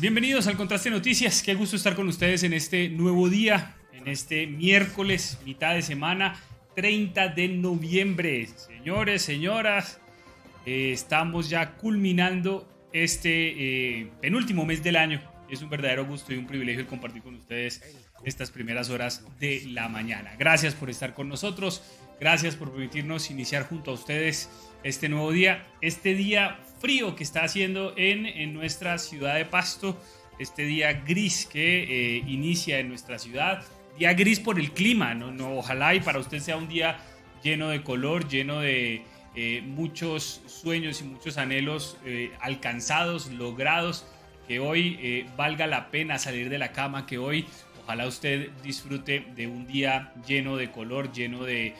Bienvenidos al Contraste Noticias. Qué gusto estar con ustedes en este nuevo día, en este miércoles, mitad de semana, 30 de noviembre. Señores, señoras, eh, estamos ya culminando este eh, penúltimo mes del año. Es un verdadero gusto y un privilegio compartir con ustedes estas primeras horas de la mañana. Gracias por estar con nosotros, gracias por permitirnos iniciar junto a ustedes este nuevo día, este día frío que está haciendo en, en nuestra ciudad de Pasto, este día gris que eh, inicia en nuestra ciudad, día gris por el clima, ¿no? no ojalá y para usted sea un día lleno de color, lleno de eh, muchos sueños y muchos anhelos eh, alcanzados, logrados, que hoy valga la pena salir de la cama, que hoy ojalá usted disfrute de un día lleno de color, lleno de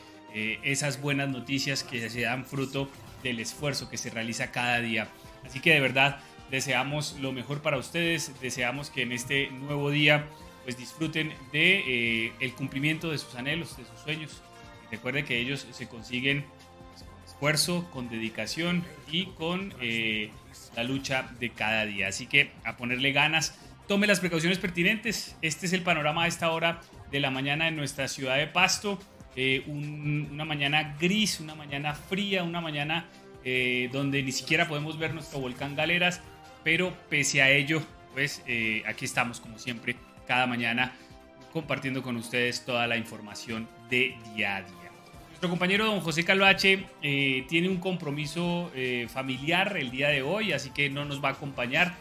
esas buenas noticias que se dan fruto del esfuerzo que se realiza cada día. Así que de verdad deseamos lo mejor para ustedes, deseamos que en este nuevo día pues disfruten de eh, el cumplimiento de sus anhelos, de sus sueños. recuerden que ellos se consiguen pues, con esfuerzo, con dedicación y con eh, la lucha de cada día. Así que a ponerle ganas, tome las precauciones pertinentes. Este es el panorama a esta hora de la mañana en nuestra ciudad de Pasto. Eh, una mañana gris, una mañana fría, una mañana eh, donde ni siquiera podemos ver nuestro volcán Galeras, pero pese a ello, pues eh, aquí estamos como siempre cada mañana compartiendo con ustedes toda la información de día a día. Nuestro compañero don José Calvache tiene un compromiso familiar el día de hoy, así que no nos va a acompañar,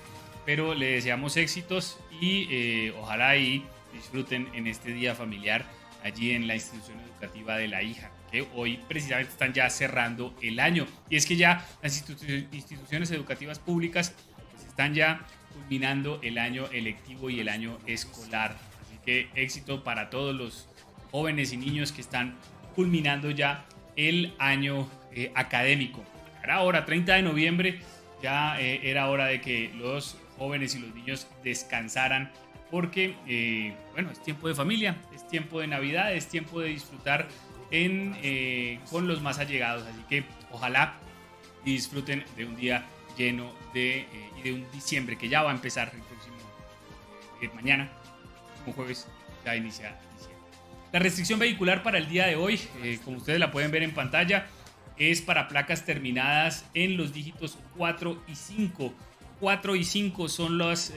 pero le deseamos éxitos y ojalá y disfruten en este día familiar allí en la institución de la hija, que hoy precisamente están ya cerrando el año. Y es que ya las instituciones educativas públicas pues, están ya culminando el año electivo y el año escolar. Así que éxito para todos los jóvenes y niños que están culminando ya el año eh, académico. Era hora, 30 de noviembre, ya eh, era hora de que los jóvenes y los niños descansaran porque, eh, bueno, es tiempo de familia, es tiempo de Navidad, es tiempo de disfrutar eh, con los más allegados. Así que ojalá disfruten de un día lleno de, eh, y de un diciembre que ya va a empezar el próximo mañana, como jueves, ya inicia diciembre. La restricción vehicular para el día de hoy, como ustedes la pueden ver en pantalla, es para placas terminadas en los dígitos 4 y 5. 4 y 5 son las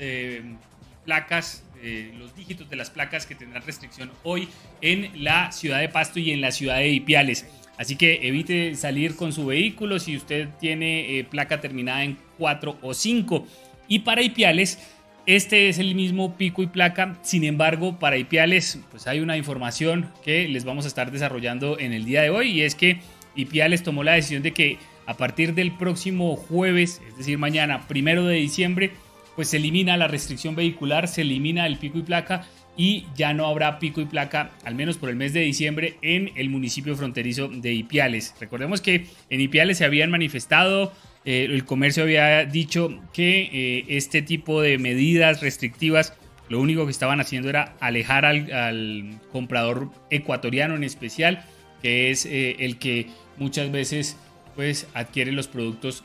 placas, eh, los dígitos de las placas que tendrán restricción hoy en la ciudad de Pasto y en la ciudad de Ipiales. Así que evite salir con su vehículo si usted tiene eh, placa terminada en 4 o 5. Y para Ipiales, este es el mismo pico y placa. Sin embargo, para Ipiales, pues hay una información que les vamos a estar desarrollando en el día de hoy. Y es que Ipiales tomó la decisión de que a partir del próximo jueves, es decir, mañana, primero de diciembre, pues se elimina la restricción vehicular, se elimina el pico y placa y ya no habrá pico y placa, al menos por el mes de diciembre, en el municipio fronterizo de Ipiales. Recordemos que en Ipiales se habían manifestado eh, el comercio había dicho que eh, este tipo de medidas restrictivas lo único que estaban haciendo era alejar al, comprador ecuatoriano en especial, que es eh, el que muchas veces pues, adquiere los productos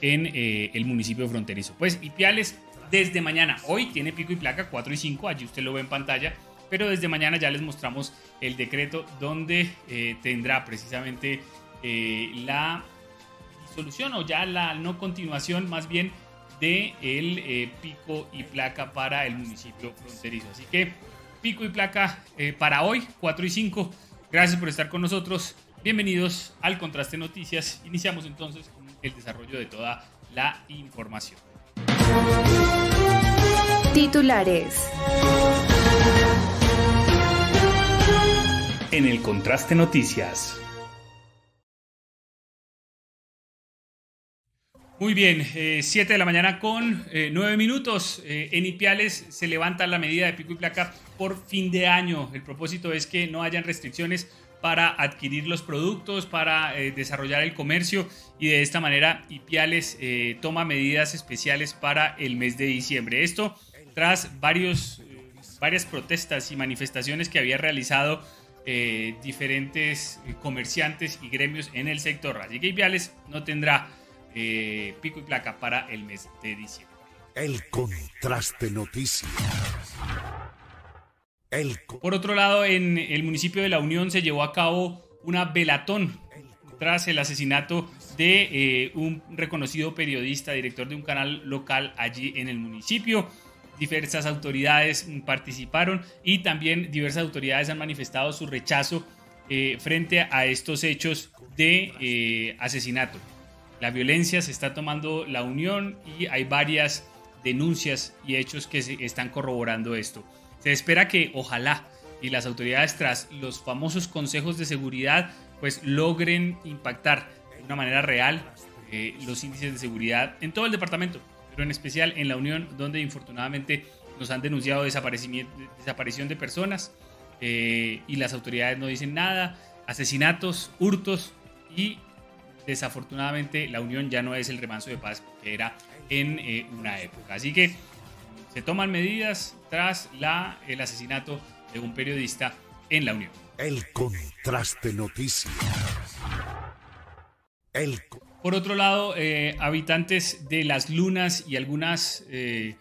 en el municipio fronterizo. Pues Ipiales desde mañana, hoy tiene pico y placa 4 y 5, allí usted lo ve en pantalla, pero desde mañana ya les mostramos el decreto donde tendrá precisamente la solución o ya la no continuación más bien de el eh, pico y placa para el municipio fronterizo. Así que pico y placa eh, para hoy, 4 y 5. Gracias por estar con nosotros. Bienvenidos al Contraste Noticias. Iniciamos entonces con el desarrollo de toda la información. Titulares. En el Contraste Noticias. Muy bien, 7 eh, de la mañana con 9 eh, minutos. Eh, en Ipiales se levanta la medida de pico y placa por fin de año. El propósito es que no hayan restricciones para adquirir los productos, para desarrollar el comercio y de esta manera Ipiales toma medidas especiales para el mes de diciembre. Esto tras varios, varias protestas y manifestaciones que había realizado diferentes comerciantes y gremios en el sector. Así que Ipiales no tendrá eh, pico y placa para el mes de diciembre. El contraste noticias. Por otro lado, en el municipio de La Unión se llevó a cabo una velatón tras el asesinato de eh, un reconocido periodista, director de un canal local allí en el municipio. Diversas autoridades participaron y también diversas autoridades han manifestado su rechazo eh, frente a estos hechos de asesinato. La violencia se está tomando la Unión y hay varias denuncias y hechos que están corroborando esto. Se espera que ojalá y las autoridades tras los famosos consejos de seguridad pues logren impactar de una manera real eh, los índices de seguridad en todo el departamento, pero en especial en la Unión donde infortunadamente nos han denunciado desaparición de personas eh, y las autoridades no dicen nada, asesinatos, hurtos y desafortunadamente la Unión ya no es el remanso de paz que era en eh, una época. Así que se toman medidas tras la, el asesinato de un periodista en la Unión. El contraste noticias. Por otro lado, eh, habitantes de las lunas y algunas eh,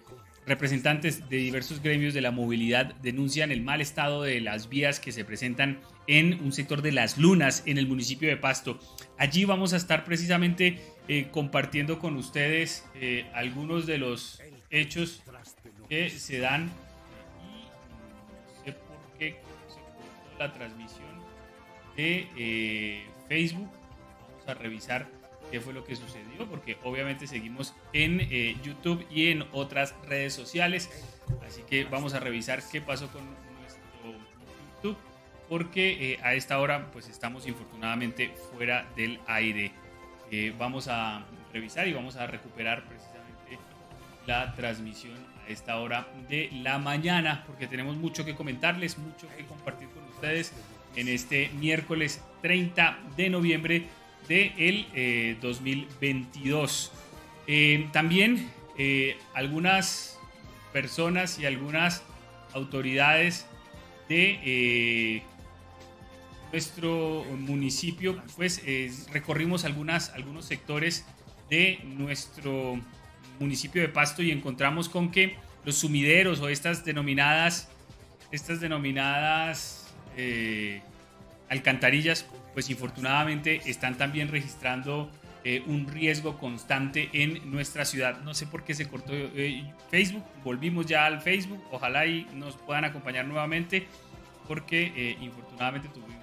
representantes de diversos gremios de la movilidad denuncian el mal estado de las vías que se presentan en un sector de las lunas en el municipio de Pasto. Allí vamos a estar precisamente eh, compartiendo con ustedes eh, algunos de los hechos que se dan. Y no sé por qué se cortó la transmisión de eh, Facebook. Vamos a revisar qué fue lo que sucedió, porque obviamente seguimos en YouTube y en otras redes sociales. Así que vamos a revisar qué pasó con nuestro YouTube porque eh, a esta hora pues estamos infortunadamente fuera del aire. Eh, vamos a revisar y vamos a recuperar precisamente la transmisión a esta hora de la mañana porque tenemos mucho que comentarles, mucho que compartir con ustedes en este miércoles 30 de noviembre del de 2022. Eh, también algunas personas y algunas autoridades de nuestro municipio, pues eh, recorrimos algunos sectores de nuestro municipio de Pasto y encontramos con que los sumideros o estas denominadas, estas denominadas eh, alcantarillas, pues infortunadamente están también registrando eh, un riesgo constante en nuestra ciudad. No sé por qué se cortó Facebook, volvimos ya al Facebook, ojalá y nos puedan acompañar nuevamente porque infortunadamente tuvimos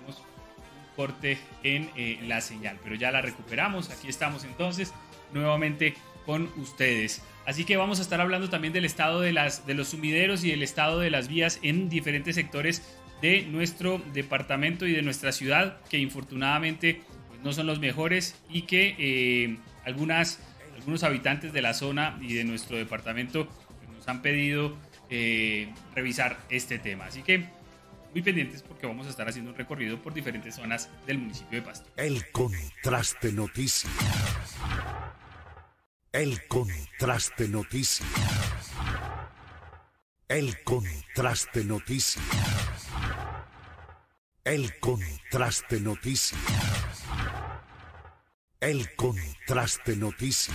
corte en eh, la señal, pero ya la recuperamos. Aquí estamos entonces nuevamente con ustedes. Así que vamos a estar hablando también del estado de, las, de los sumideros y del estado de las vías en diferentes sectores de nuestro departamento y de nuestra ciudad, que infortunadamente pues, no son los mejores y que eh, algunas, algunos habitantes de la zona y de nuestro departamento pues, nos han pedido eh, revisar este tema. Así que muy pendientes porque vamos a estar haciendo un recorrido por diferentes zonas del municipio de Pasto. El contraste noticias. El contraste noticias. El contraste noticias. El contraste noticias. El contraste noticias.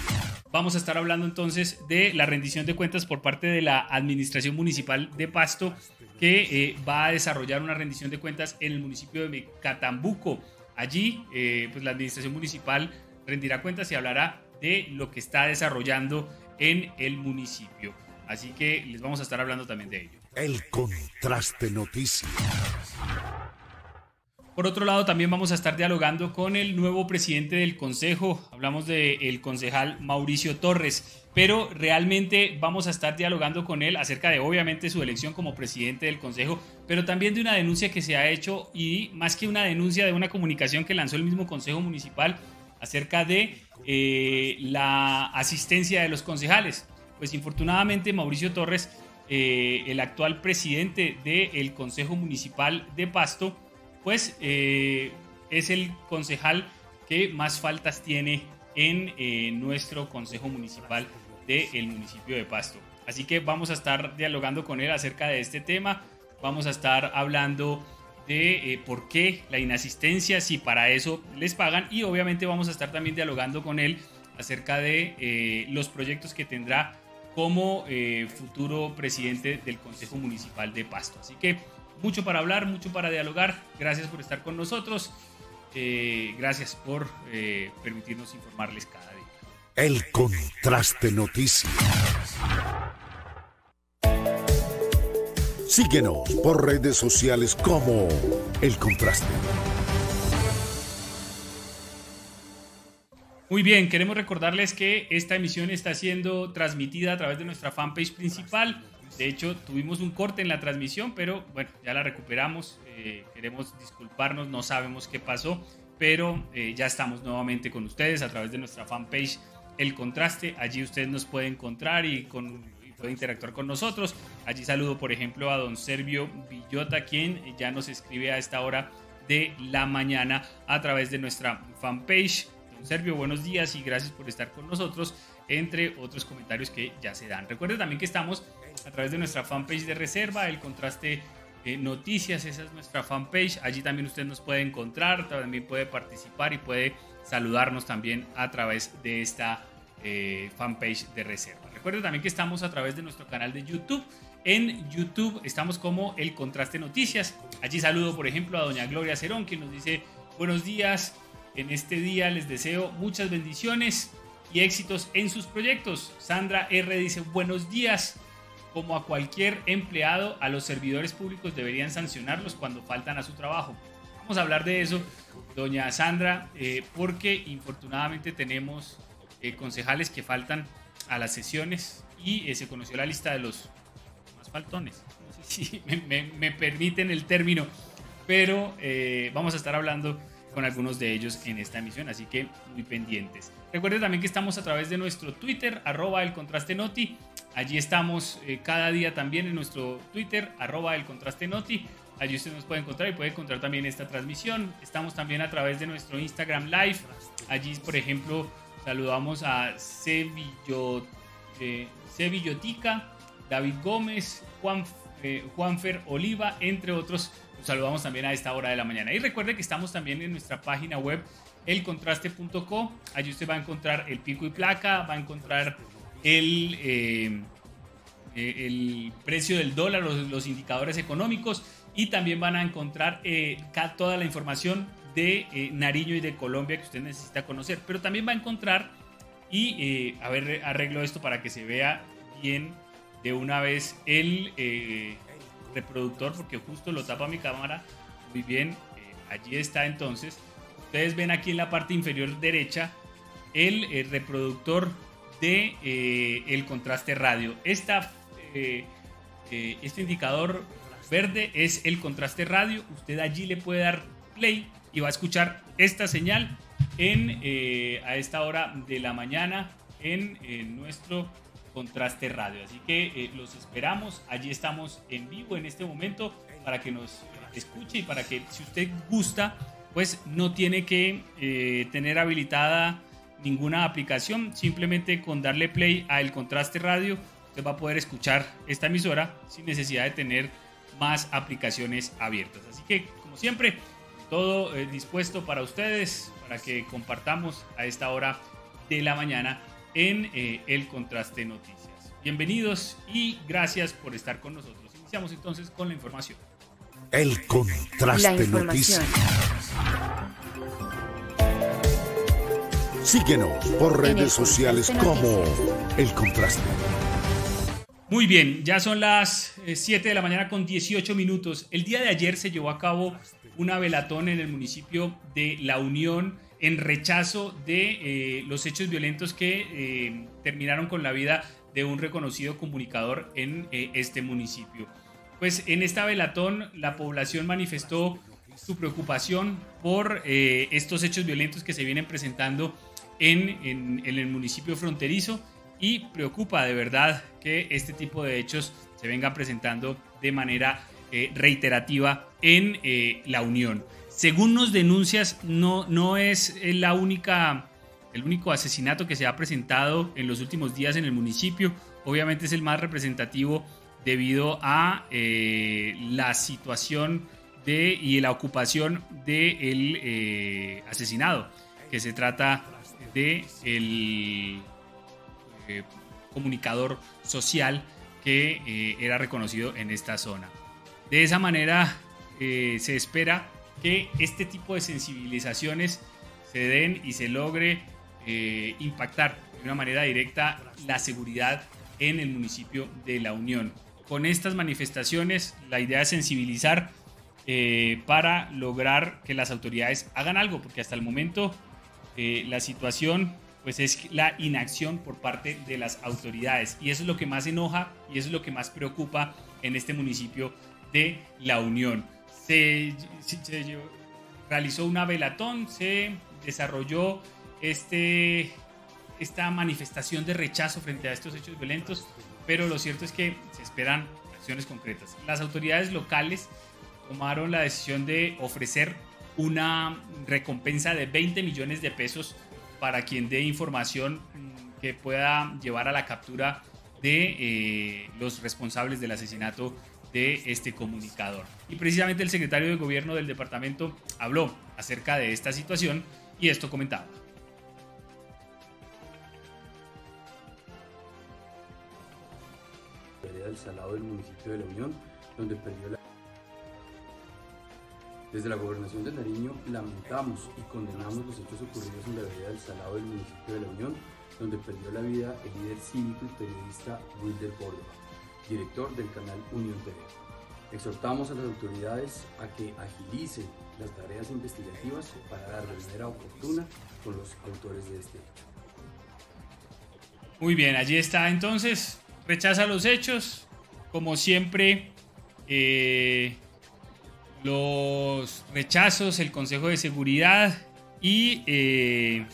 Vamos a estar hablando entonces de la rendición de cuentas por parte de la Administración Municipal de Pasto, que eh, va a desarrollar una rendición de cuentas en el municipio de Catambuco. Allí, eh, pues la Administración Municipal rendirá cuentas y hablará de lo que está desarrollando en el municipio. Así que les vamos a estar hablando también de ello. El contraste noticias. Por otro lado, también vamos a estar dialogando con el nuevo presidente del Consejo. Hablamos del concejal Mauricio Torres, pero realmente vamos a estar dialogando con él acerca de, obviamente, su elección como presidente del Consejo, pero también de una denuncia que se ha hecho y más que una denuncia de una comunicación que lanzó el mismo Consejo Municipal acerca de eh, la asistencia de los concejales. Pues infortunadamente Mauricio Torres, eh, el actual presidente del Consejo Municipal de Pasto, pues eh, es el concejal que más faltas tiene en nuestro Consejo Municipal del municipio de Pasto. Así que vamos a estar dialogando con él acerca de este tema. Vamos a estar hablando de eh, por qué la inasistencia, si para eso les pagan y obviamente vamos a estar también dialogando con él acerca de eh, los proyectos que tendrá como eh, futuro presidente del Consejo Municipal de Pasto. Así que mucho para hablar, mucho para dialogar. Gracias por estar con nosotros. gracias por permitirnos informarles cada día. El contraste noticias. Síguenos por redes sociales como El Contraste. Muy bien, queremos recordarles que esta emisión está siendo transmitida a través de nuestra fanpage principal. De hecho, tuvimos un corte en la transmisión, pero bueno, ya la recuperamos. Eh, queremos disculparnos, no sabemos qué pasó, pero eh, ya estamos nuevamente con ustedes a través de nuestra fanpage El Contraste. Allí ustedes nos pueden encontrar y con puede interactuar con nosotros. Allí saludo, por ejemplo, a don Servio Villota, quien ya nos escribe a esta hora de la mañana a través de nuestra fanpage. Don Servio, buenos días y gracias por estar con nosotros, entre otros comentarios que ya se dan. Recuerde también que estamos a través de nuestra fanpage de reserva, el contraste noticias, esa es nuestra fanpage. Allí también usted nos puede encontrar, también puede participar y puede saludarnos también a través de esta eh, fanpage de reserva. Recuerden también que estamos a través de nuestro canal de YouTube. En YouTube estamos como El Contraste Noticias. Allí saludo, por ejemplo, a doña Gloria Cerón, que nos dice buenos días. En este día les deseo muchas bendiciones y éxitos en sus proyectos. Sandra R dice buenos días. Como a cualquier empleado, a los servidores públicos deberían sancionarlos cuando faltan a su trabajo. Vamos a hablar de eso, doña Sandra, eh, porque infortunadamente tenemos eh, concejales que faltan a las sesiones y eh, se conoció la lista de los más faltones. No si me, permiten el término, pero vamos a estar hablando con algunos de ellos en esta emisión, así que muy pendientes. Recuerden también que estamos a través de nuestro Twitter, arroba el contraste noti. Allí estamos eh, cada día también en nuestro Twitter, arroba el contraste noti. Allí usted nos puede encontrar y puede encontrar también esta transmisión. Estamos también a través de nuestro Instagram Live. Allí, por ejemplo, Saludamos a Sevillo, eh, Sevillotica, David Gómez, Juan, eh, Juanfer Oliva, entre otros. Los saludamos también a esta hora de la mañana. Y recuerde que estamos también en nuestra página web elcontraste.co. Allí usted va a encontrar el pico y placa, va a encontrar el, eh, el precio del dólar, los, indicadores económicos y también van a encontrar toda la información de eh, Nariño y de Colombia que usted necesita conocer. Pero también va a encontrar, y eh, a ver, arreglo esto para que se vea bien de una vez el eh, reproductor, porque justo lo tapa mi cámara muy bien. allí está entonces. Ustedes ven aquí en la parte inferior derecha el reproductor de el contraste radio. Esta, este indicador verde es el contraste radio. Usted allí le puede dar play y va a escuchar esta señal en, eh, a esta hora de la mañana en, nuestro contraste radio. Así que eh, los esperamos. Allí estamos en vivo en este momento para que nos escuche y para que si usted gusta, pues no tiene que eh, tener habilitada ninguna aplicación, simplemente con darle play a El Contraste Radio, usted va a poder escuchar esta emisora sin necesidad de tener más aplicaciones abiertas. Así que, como siempre, todo eh, dispuesto para ustedes, para que compartamos a esta hora de la mañana en eh, El Contraste Noticias. Bienvenidos y gracias por estar con nosotros. Iniciamos entonces con la información. El Contraste Noticias. Síguenos por redes sociales como El Contraste. Muy bien, ya son las 7 eh, de la mañana con 18 minutos. El día de ayer se llevó a cabo una velatón en el municipio de La Unión en rechazo de eh, los hechos violentos que eh, terminaron con la vida de un reconocido comunicador en este municipio. Pues en esta velatón la población manifestó su preocupación por estos hechos violentos que se vienen presentando en, el municipio fronterizo y preocupa de verdad que este tipo de hechos se vengan presentando de manera eh, reiterativa en eh, la Unión. Según nos denuncias, no, no es la única, el único asesinato que se ha presentado en los últimos días en el municipio. Obviamente es el más representativo debido a eh, la situación de, y la ocupación del de asesinado, que se trata de el eh, comunicador social que eh, era reconocido en esta zona. De esa manera eh, se espera que este tipo de sensibilizaciones se den y se logre impactar de una manera directa la seguridad en el municipio de La Unión. Con estas manifestaciones la idea es sensibilizar para lograr que las autoridades hagan algo, porque hasta el momento eh, la situación pues es la inacción por parte de las autoridades y eso es lo que más enoja y eso es lo que más preocupa en este municipio de La Unión. Se, realizó una velatón, se desarrolló este, esta manifestación de rechazo frente a estos hechos violentos, pero lo cierto es que se esperan acciones concretas. Las autoridades locales tomaron la decisión de ofrecer una recompensa de 20 millones de pesos para quien dé información mm, que pueda llevar a la captura de eh, los responsables del asesinato de este comunicador. Y precisamente el secretario de gobierno del departamento habló acerca de esta situación y esto comentaba. del Salado del municipio de La Unión, donde perdió la desde la Gobernación de Nariño lamentamos y condenamos los hechos ocurridos en la vereda del Salado del municipio de La Unión, donde perdió la vida el líder cívico y periodista Wilder Córdoba, director del canal Unión TV. Exhortamos a las autoridades a que agilicen las tareas investigativas para dar manera oportuna con los autores de este hecho. Muy bien, allí está entonces. Rechaza los hechos. Como siempre, eh, los rechazos, el Consejo de Seguridad y eh,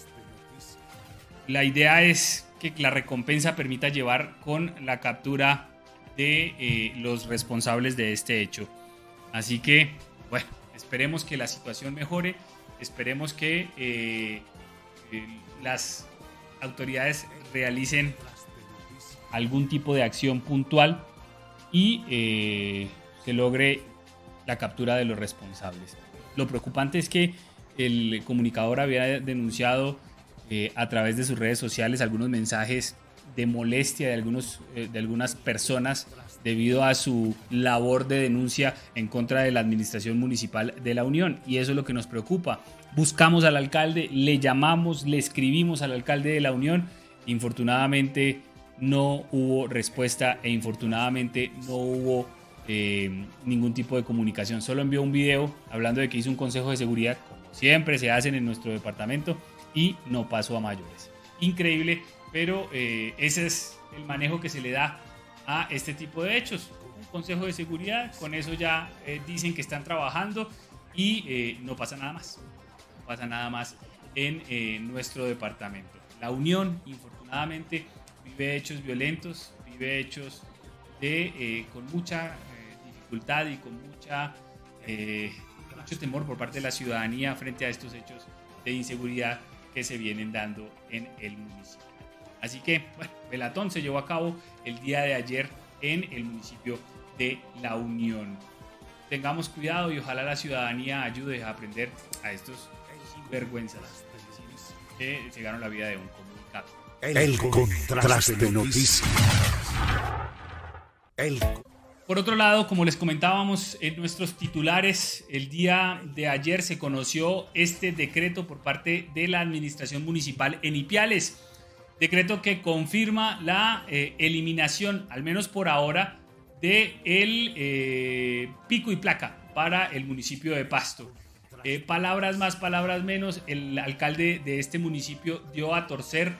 la idea es que la recompensa permita llevar con la captura de eh, los responsables de este hecho. Así que, bueno, esperemos que la situación mejore, esperemos que eh, las autoridades realicen algún tipo de acción puntual y se logre la captura de los responsables. Lo preocupante es que el comunicador había denunciado eh, a través de sus redes sociales algunos mensajes de molestia de, algunos, eh, de algunas personas debido a su labor de denuncia en contra de la administración municipal de la Unión. Y eso es lo que nos preocupa. Buscamos al alcalde, le llamamos, le escribimos al alcalde de la Unión. Infortunadamente no hubo respuesta e infortunadamente no hubo eh, ningún tipo de comunicación. Solo envió un video hablando de que hizo un consejo de seguridad, como siempre se hacen en nuestro departamento, y no pasó a mayores. Increíble, pero eh, ese es el manejo que se le da a este tipo de hechos. Un consejo de seguridad, con eso ya eh, dicen que están trabajando y no pasa nada más. No pasa nada más en nuestro departamento. La Unión, infortunadamente, vive hechos violentos, vive hechos de, con mucha y con mucha, eh, mucho temor por parte de la ciudadanía frente a estos hechos de inseguridad que se vienen dando en el municipio. Así que, bueno, Pelatón se llevó a cabo el día de ayer en el municipio de La Unión. Tengamos cuidado y ojalá la ciudadanía ayude a aprender a estos sinvergüenzas que llegaron la vida de un comunicado. El contraste noticias. El por otro lado, como les comentábamos en nuestros titulares, el día de ayer se conoció este decreto por parte de la Administración Municipal en Ipiales. Decreto que confirma la eh, eliminación, al menos por ahora, de el eh, pico y placa para el municipio de Pasto. Eh, palabras más, palabras menos, el alcalde de este municipio dio a torcer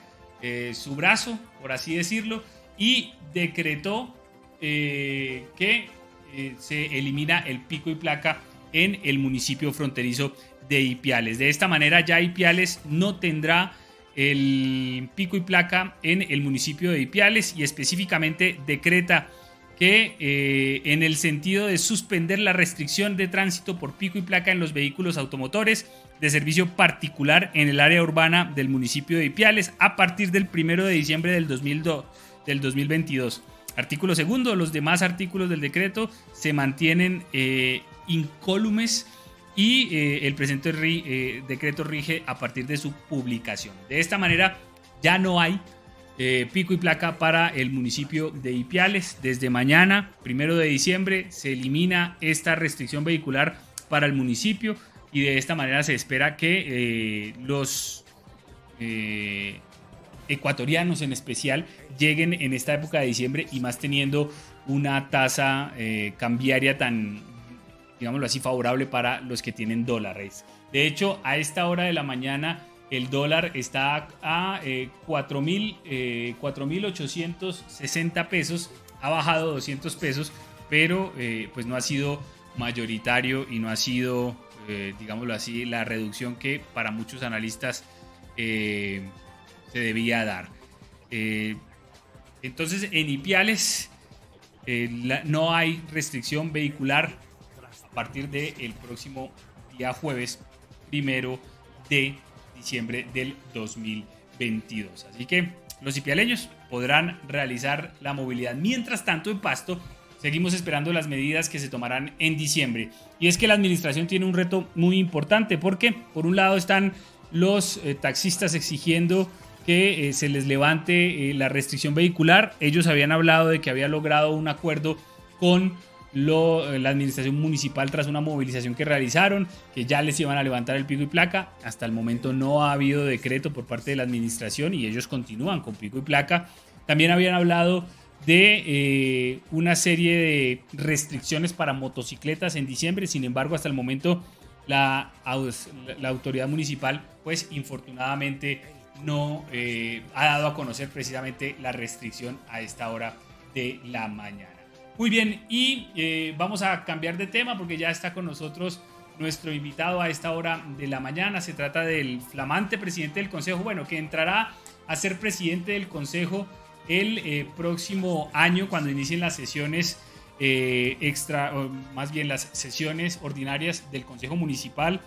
su brazo, por así decirlo, y decretó eh, que eh, se elimina el pico y placa en el municipio fronterizo de Ipiales. De esta manera ya Ipiales no tendrá el pico y placa en el municipio de Ipiales y específicamente decreta que eh, en el sentido de suspender la restricción de tránsito por pico y placa en los vehículos automotores de servicio particular en el área urbana del municipio de Ipiales a partir del 1 de diciembre del, 2002, del 2022. Artículo segundo, los demás artículos del decreto se mantienen eh, incólumes y eh, el presente eh, decreto rige a partir de su publicación. De esta manera ya no hay pico y placa para el municipio de Ipiales. Desde mañana, primero de diciembre, se elimina esta restricción vehicular para el municipio y de esta manera se espera que los ecuatorianos en especial lleguen en esta época de diciembre y más teniendo una tasa eh, cambiaria tan, digámoslo así, favorable para los que tienen dólares. De hecho, a esta hora de la mañana el dólar está a 4.860 eh, eh pesos, ha bajado 200 pesos, pero eh, pues no ha sido mayoritario y no ha sido, digámoslo así, la reducción que para muchos analistas se debía dar. Eh, entonces, en Ipiales eh, no hay restricción vehicular a partir del próximo día jueves, primero de diciembre del 2022. Así que los ipialeños podrán realizar la movilidad. Mientras tanto, en Pasto, seguimos esperando las medidas que se tomarán en diciembre. Y es que la administración tiene un reto muy importante porque, por un lado, están los eh, taxistas exigiendo que eh, se les levante eh, la restricción vehicular. Ellos habían hablado de que había logrado un acuerdo con eh, la administración municipal tras una movilización que realizaron, que ya les iban a levantar el pico y placa. Hasta el momento no ha habido decreto por parte de la administración y ellos continúan con pico y placa. También habían hablado de una serie de restricciones para motocicletas en diciembre, sin embargo hasta el momento la, la autoridad municipal pues infortunadamente no eh, ha dado a conocer precisamente la restricción a esta hora de la mañana. Muy bien, y eh, vamos a cambiar de tema porque ya está con nosotros nuestro invitado a esta hora de la mañana. Se trata del flamante presidente del Consejo, bueno, que entrará a ser presidente del Consejo el eh, próximo año cuando inicien las sesiones extra, o más bien las sesiones ordinarias del Consejo Municipal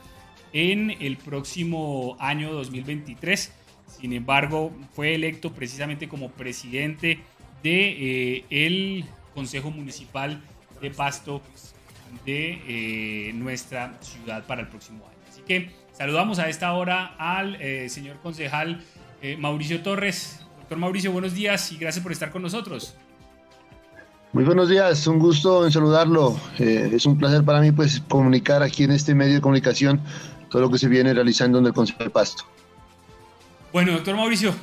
en el próximo año 2023. Sin embargo, fue electo precisamente como presidente de eh, el Consejo Municipal de Pasto de eh, nuestra ciudad para el próximo año. Así que saludamos a esta hora al eh, señor concejal Mauricio Torres. Doctor Mauricio, buenos días y gracias por estar con nosotros. Muy buenos días, un gusto en saludarlo. es un placer para mí pues comunicar aquí en este medio de comunicación todo lo que se viene realizando en el Consejo de Pasto. Bueno, doctor Mauricio,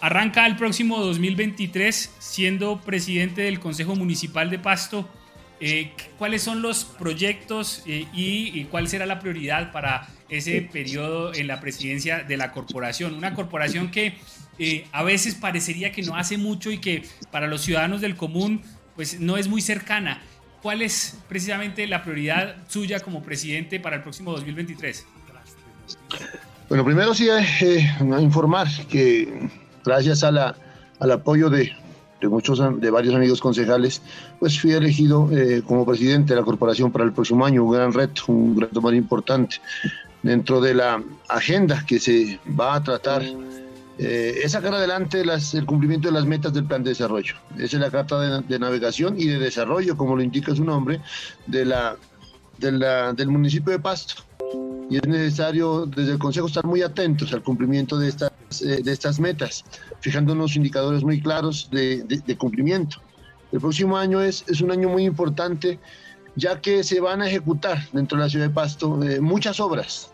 arranca el próximo 2023 siendo presidente del Consejo Municipal de Pasto. Eh, ¿Cuáles son los proyectos eh, y, cuál será la prioridad para ese periodo en la presidencia de la corporación? Una corporación que eh, a veces parecería que no hace mucho y que para los ciudadanos del común pues no es muy cercana. ¿Cuál es precisamente la prioridad suya como presidente para el próximo 2023? Bueno, primero sí eh, informar que gracias a la, al apoyo de, muchos, de varios amigos concejales, pues fui elegido eh, como presidente de la corporación para el próximo año, un gran reto, un reto más importante. dentro de la agenda que se va a tratar eh, es sacar adelante el cumplimiento de las metas del plan de desarrollo. Esa es la carta de, navegación y de desarrollo, como lo indica su nombre, de la, del municipio de Pasto. Y es necesario desde el Consejo estar muy atentos al cumplimiento de estas, eh, de estas metas, fijando unos indicadores muy claros de, cumplimiento. El próximo año es, es un año muy importante ya que se van a ejecutar dentro de la ciudad de Pasto eh, muchas obras.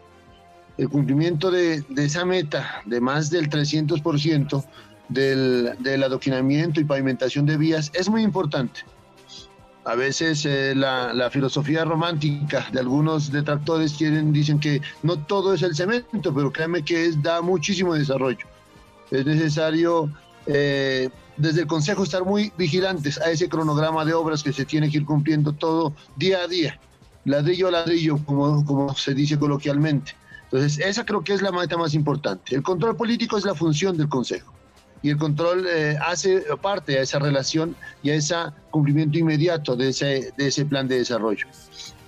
El cumplimiento de, esa meta de más del 300% del, del adoquinamiento y pavimentación de vías es muy importante. A veces eh, la, filosofía romántica de algunos detractores quieren, dicen que no todo es el cemento, pero créanme que es, da muchísimo desarrollo. Es necesario eh, desde el Consejo estar muy vigilantes a ese cronograma de obras que se tiene que ir cumpliendo todo día a día, ladrillo a ladrillo, como, como se dice coloquialmente. Entonces, esa creo que es la meta más importante. El control político es la función del Consejo y el control eh, hace parte de esa relación y a ese cumplimiento inmediato de ese, de ese plan de desarrollo.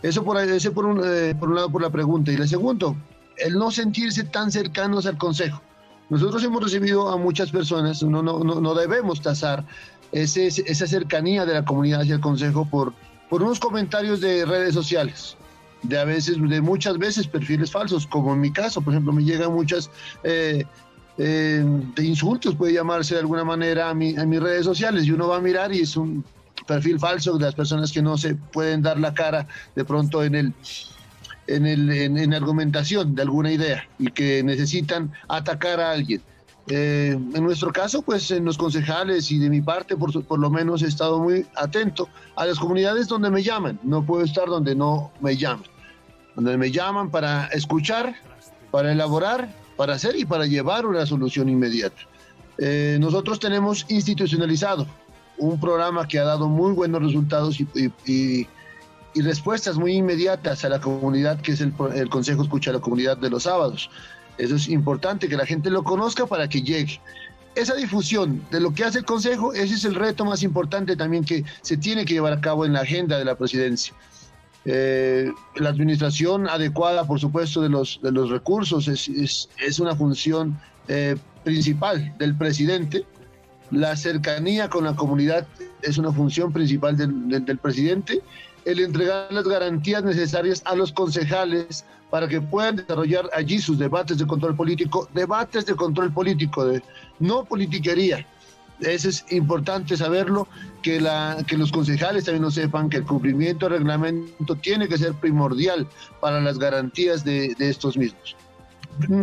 Eso por, ese por, un, eh, por un lado por la pregunta. Y la segundo, el no sentirse tan cercanos al Consejo. Nosotros hemos recibido a muchas personas, no, no, no debemos tasar ese, esa cercanía de la comunidad hacia el Consejo por, por unos comentarios de redes sociales, de a veces, de muchas veces perfiles falsos, como en mi caso, por ejemplo, me llegan muchas eh, eh, de insultos, puede llamarse de alguna manera, a, mi, a mis redes sociales, y uno va a mirar y es un perfil falso de las personas que no se pueden dar la cara de pronto en el en, el, en, argumentación de alguna idea y que necesitan atacar a alguien. Eh, en nuestro caso, pues en los concejales y de mi parte, por, por, lo menos he estado muy atento a las comunidades donde me llaman. No puedo estar donde no me llaman. Donde me llaman para escuchar, para elaborar, para hacer y para llevar una solución inmediata. Eh, nosotros tenemos institucionalizado un programa que ha dado muy buenos resultados y, y y respuestas muy inmediatas a la comunidad, que es el, Consejo Escucha a la Comunidad de los sábados. Eso es importante que la gente lo conozca para que llegue. Esa difusión de lo que hace el Consejo, ese es el reto más importante también que se tiene que llevar a cabo en la agenda de la presidencia. Eh, la administración adecuada, por supuesto, de los, de los recursos es, es, es una función eh, principal del presidente. La cercanía con la comunidad es una función principal del, del presidente el entregar las garantías necesarias a los concejales para que puedan desarrollar allí sus debates de control político, debates de control político, de no politiquería. Eso es importante saberlo, que, la, que los concejales también lo sepan, que el cumplimiento del reglamento tiene que ser primordial para las garantías de, estos mismos.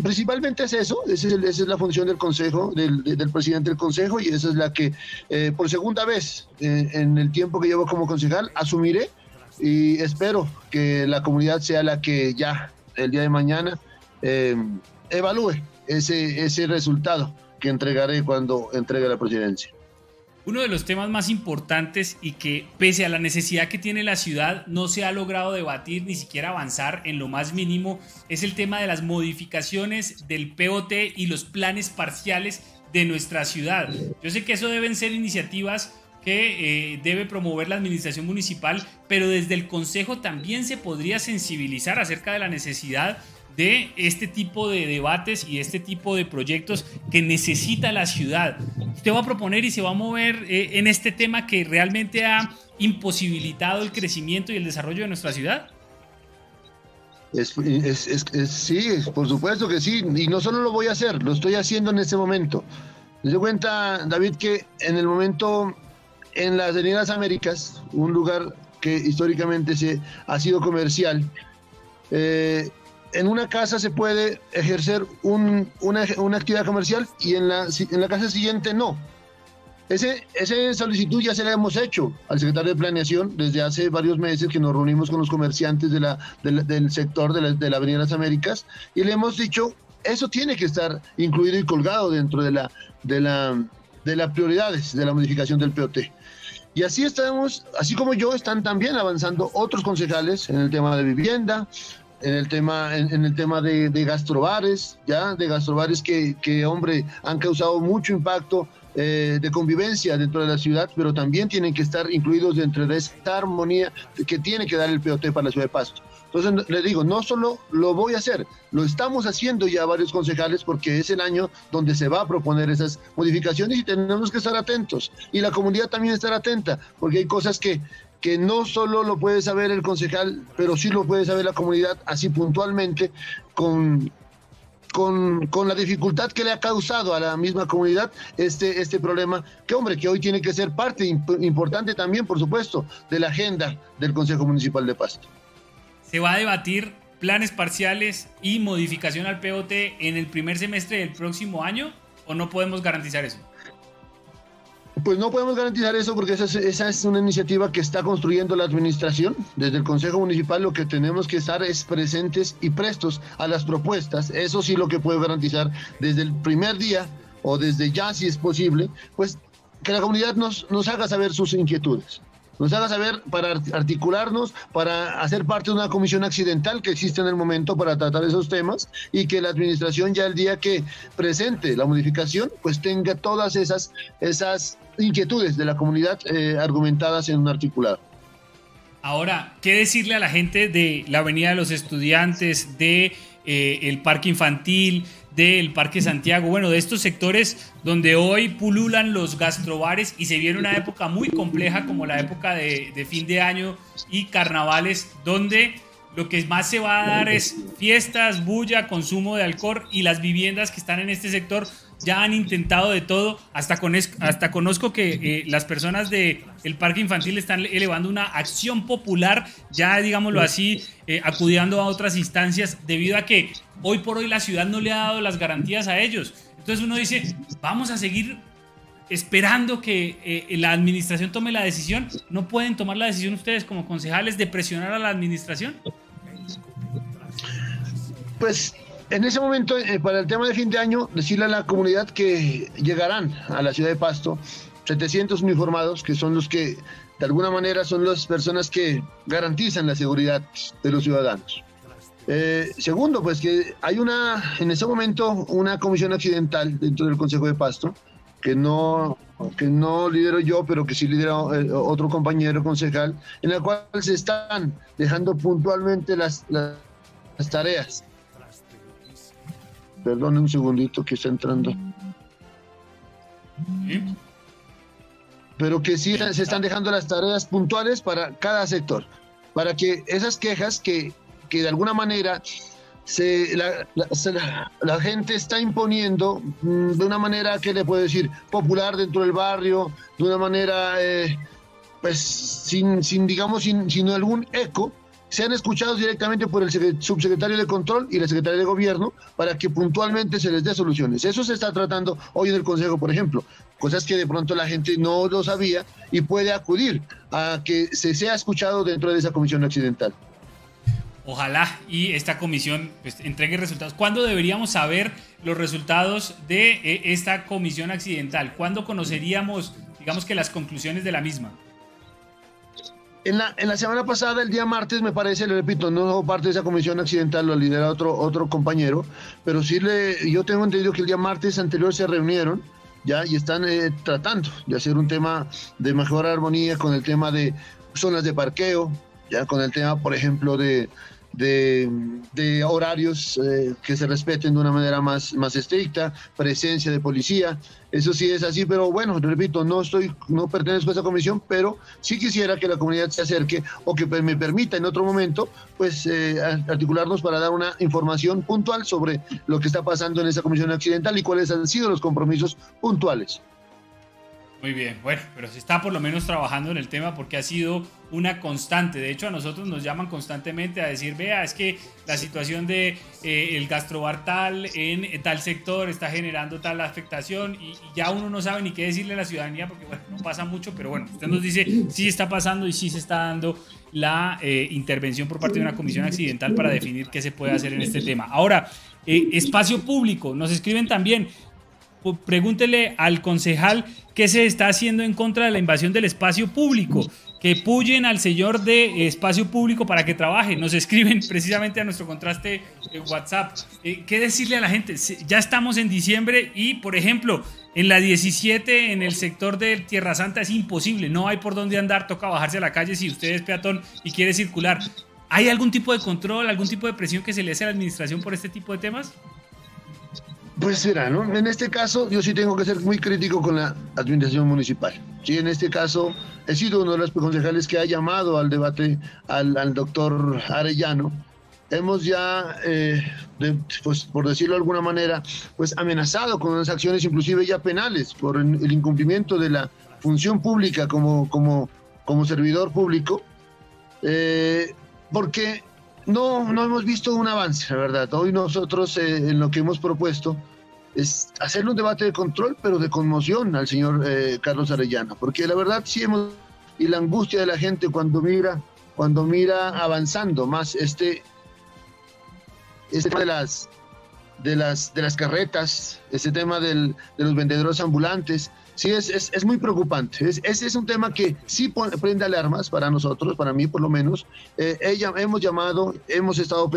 Principalmente es eso, esa es, la función del Consejo, del, presidente del Consejo, y esa es la que eh, por segunda vez eh, en el tiempo que llevo como concejal asumiré y espero que la comunidad sea la que ya el día de mañana eh, evalúe ese, ese resultado que entregaré cuando entregue la presidencia. Uno de los temas más importantes y que pese a la necesidad que tiene la ciudad no se ha logrado debatir ni siquiera avanzar en lo más mínimo es el tema de las modificaciones del POT y los planes parciales de nuestra ciudad. Yo sé que eso deben ser iniciativas que eh, debe promover la administración municipal, pero desde el Consejo también se podría sensibilizar acerca de la necesidad de este tipo de debates y este tipo de proyectos que necesita la ciudad. Usted va a proponer y se va a mover eh, en este tema que realmente ha imposibilitado el crecimiento y el desarrollo de nuestra ciudad. sí, por supuesto que sí, y no solo lo voy a hacer, lo estoy haciendo en este momento. Se cuenta, David, que en el momento en las Avenidas Américas, un lugar que históricamente se, ha sido comercial, eh, en una casa se puede ejercer una, actividad comercial y en la, en la casa siguiente no. Ese, esa solicitud ya se la hemos hecho al secretario de Planeación desde hace varios meses que nos reunimos con los comerciantes de del sector de la, de la Avenida Las Américas y le hemos dicho, eso tiene que estar incluido y colgado dentro de la, de la, de las prioridades de la modificación del POT. Y así estamos, así como yo, están también avanzando otros concejales en el tema de vivienda, en el tema, en, el tema de, gastrobares, ya, de gastrobares que, que, hombre, han causado mucho impacto eh, de convivencia dentro de la ciudad, pero también tienen que estar incluidos dentro de esta armonía que tiene que dar el POT para la ciudad de Pasto. Entonces, le digo, no solo lo voy a hacer, lo estamos haciendo ya varios concejales porque es el año donde se va a proponer esas modificaciones y tenemos que estar atentos. Y la comunidad también estar atenta, porque hay cosas que, que no solo lo puede saber el concejal, pero sí lo puede saber la comunidad así puntualmente con, con, con, la dificultad que le ha causado a la misma comunidad este, este problema, que hombre, que hoy tiene que ser parte importante también, por supuesto, de la agenda del Consejo Municipal de Pasto se va a debatir planes parciales y modificación al POT en el primer semestre del próximo año o no podemos garantizar eso? Pues no podemos garantizar eso porque esa es, una iniciativa que está construyendo la administración. Desde el Consejo Municipal lo que tenemos que estar es presentes y prestos a las propuestas. Eso sí lo que puedo garantizar desde el primer día o desde ya si es posible, pues que la comunidad nos, nos haga saber sus inquietudes nos haga saber para articularnos, para hacer parte de una comisión accidental que existe en el momento para tratar esos temas y que la administración ya el día que presente la modificación, pues tenga todas esas, esas inquietudes de la comunidad eh, argumentadas en un articulado. Ahora, ¿qué decirle a la gente de la Avenida de los Estudiantes, de eh, el Parque Infantil, del Parque Santiago, bueno, de estos sectores donde hoy pululan los gastrobares y se viene una época muy compleja como la época de, de fin de año y carnavales, donde lo que más se va a dar es fiestas, bulla, consumo de alcohol y las viviendas que están en este sector ya han intentado de todo. Hasta, con, hasta conozco que eh, las personas del el parque infantil están elevando una acción popular, ya digámoslo así, eh, acudiendo a otras instancias, debido a que hoy por hoy la ciudad no le ha dado las garantías a ellos. Entonces uno dice, vamos a seguir esperando que eh, la administración tome la decisión. ¿No pueden tomar la decisión ustedes como concejales de presionar a la administración? Pues en ese momento, eh, para el tema de fin de año, decirle a la comunidad que llegarán a la ciudad de Pasto 700 uniformados, que son los que de alguna manera son las personas que garantizan la seguridad de los ciudadanos. Eh, segundo, pues que hay una, en ese momento, una comisión accidental dentro del Consejo de Pasto, que no, que no lidero yo, pero que sí lidera eh, otro compañero concejal, en la cual se están dejando puntualmente las, las tareas Perdone un segundito que está entrando. Pero que sí se están dejando las tareas puntuales para cada sector, para que esas quejas que, que de alguna manera se, la, gente está imponiendo mm, de una manera, que le puedo decir? Popular dentro del barrio, de una manera, eh, pues, sin, sin digamos, sin, sin algún eco, sean escuchados directamente por el subsecretario de Control y la secretaria de Gobierno para que puntualmente se les dé soluciones. Eso se está tratando hoy en el Consejo, por ejemplo, cosas que de pronto la gente no lo sabía y puede acudir a que se sea escuchado dentro de esa comisión accidental. Ojalá y esta comisión pues, entregue resultados. ¿Cuándo deberíamos saber los resultados de eh, esta comisión accidental? ¿Cuándo conoceríamos, digamos que las conclusiones de la misma? En la, en la semana pasada, el día martes, me parece, le repito, no hago parte de esa comisión accidental, lo lidera otro, otro compañero, pero sí le, yo tengo entendido que el día martes anterior se reunieron ya y están eh, tratando de hacer un tema de mejor armonía con el tema de zonas de parqueo, ya con el tema, por ejemplo, de de, horarios eh, que se respeten de una manera más, más estricta, presencia de policía. Eso sí es así, pero bueno, repito, no estoy, no pertenezco a esa comisión, pero sí quisiera que la comunidad se acerque o que me permita en otro momento, pues eh, articularnos para dar una información puntual sobre lo que está pasando en esa comisión accidental y cuáles han sido los compromisos puntuales. Muy bien, bueno, pero se está por lo menos trabajando en el tema porque ha sido una constante. De hecho, a nosotros nos llaman constantemente a decir, vea, es que la situación de eh, el gastrobar tal en tal sector está generando tal afectación y, ya uno no sabe ni qué decirle a la ciudadanía porque bueno, no pasa mucho, pero bueno, usted nos dice sí está pasando y sí se está dando la eh, intervención por parte de una comisión accidental para definir qué se puede hacer en este tema. Ahora, eh, espacio público, nos escriben también, pregúntele al concejal qué se está haciendo en contra de la invasión del espacio público. que puyen al señor de espacio público para que trabaje. Nos escriben precisamente a nuestro contraste WhatsApp. Eh, ¿Qué decirle a la gente? Ya estamos en diciembre y, por ejemplo, en la 17, en el sector de Tierra Santa, es imposible. No hay por dónde andar, toca bajarse a la calle si usted es peatón y quiere circular. ¿Hay algún tipo de control, algún tipo de presión que se le hace a la administración por este tipo de temas? Pues será, ¿no? En este caso, yo sí tengo que ser muy crítico con la administración municipal. Sí, en este caso, he sido uno de los concejales que ha llamado al debate al, doctor Arellano. Hemos ya, eh, pues, por decirlo de alguna manera, pues amenazado con unas acciones inclusive ya penales por el incumplimiento de la función pública como, como, como servidor público. Eh, porque no, no hemos visto un avance, la verdad. Hoy nosotros eh, en lo que hemos propuesto es hacerle un debate de control, pero de conmoción al señor eh, Carlos Arellano, porque la verdad sí hemos y la angustia de la gente cuando mira cuando mira avanzando más este este de las de las de las carretas, este tema del, de los vendedores ambulantes, sí es, es, es muy preocupante. Es, ese es un tema que sí prende alarmas para nosotros, para mí por lo menos. Eh, ella, hemos llamado, hemos estado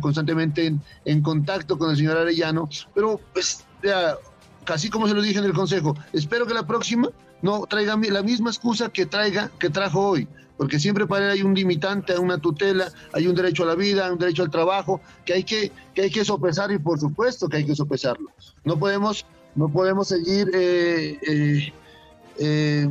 constantemente en, en, contacto con el señor Arellano, pero pues, ya, casi como se lo dije en el consejo, espero que la próxima no traiga la misma excusa que traiga que trajo hoy porque siempre para él hay un limitante, hay una tutela, hay un derecho a la vida, un derecho al trabajo, que hay que, que hay que sopesar y por supuesto que hay que sopesarlo. No podemos no podemos seguir eh, eh, eh,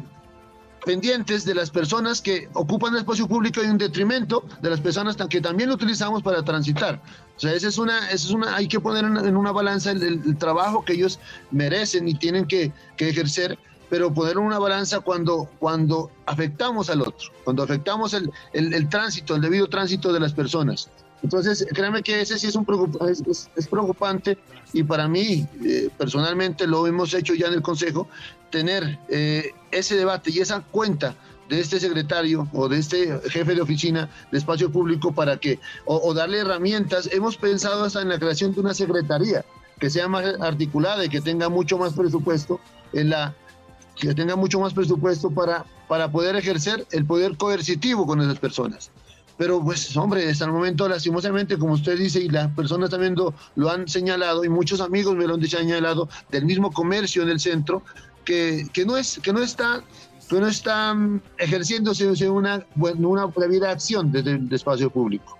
pendientes de las personas que ocupan el espacio público y un detrimento de las personas que también lo utilizamos para transitar. O sea, esa es una, es una hay que poner en, una balanza el, trabajo que ellos merecen y tienen que, ejercer, pero poner una balanza cuando, cuando afectamos al otro, cuando afectamos el, el tránsito, el debido tránsito de las personas. Entonces, créanme que ese sí es, un es, preocupante y para mí, eh, personalmente, lo hemos hecho ya en el Consejo, tener eh, ese debate y esa cuenta de este secretario o de este jefe de oficina de espacio público para que, o, darle herramientas, hemos pensado hasta en la creación de una secretaría que sea más articulada y que tenga mucho más presupuesto en la que tenga mucho más presupuesto para, para poder ejercer el poder coercitivo con esas personas. Pero pues hombre, hasta el momento lastimosamente, como usted dice, y las personas también lo, han señalado, y muchos amigos me lo han señalado, del mismo comercio en el centro, que, que no, es, que no está que no está ejerciéndose una, una debida acción desde el espacio público.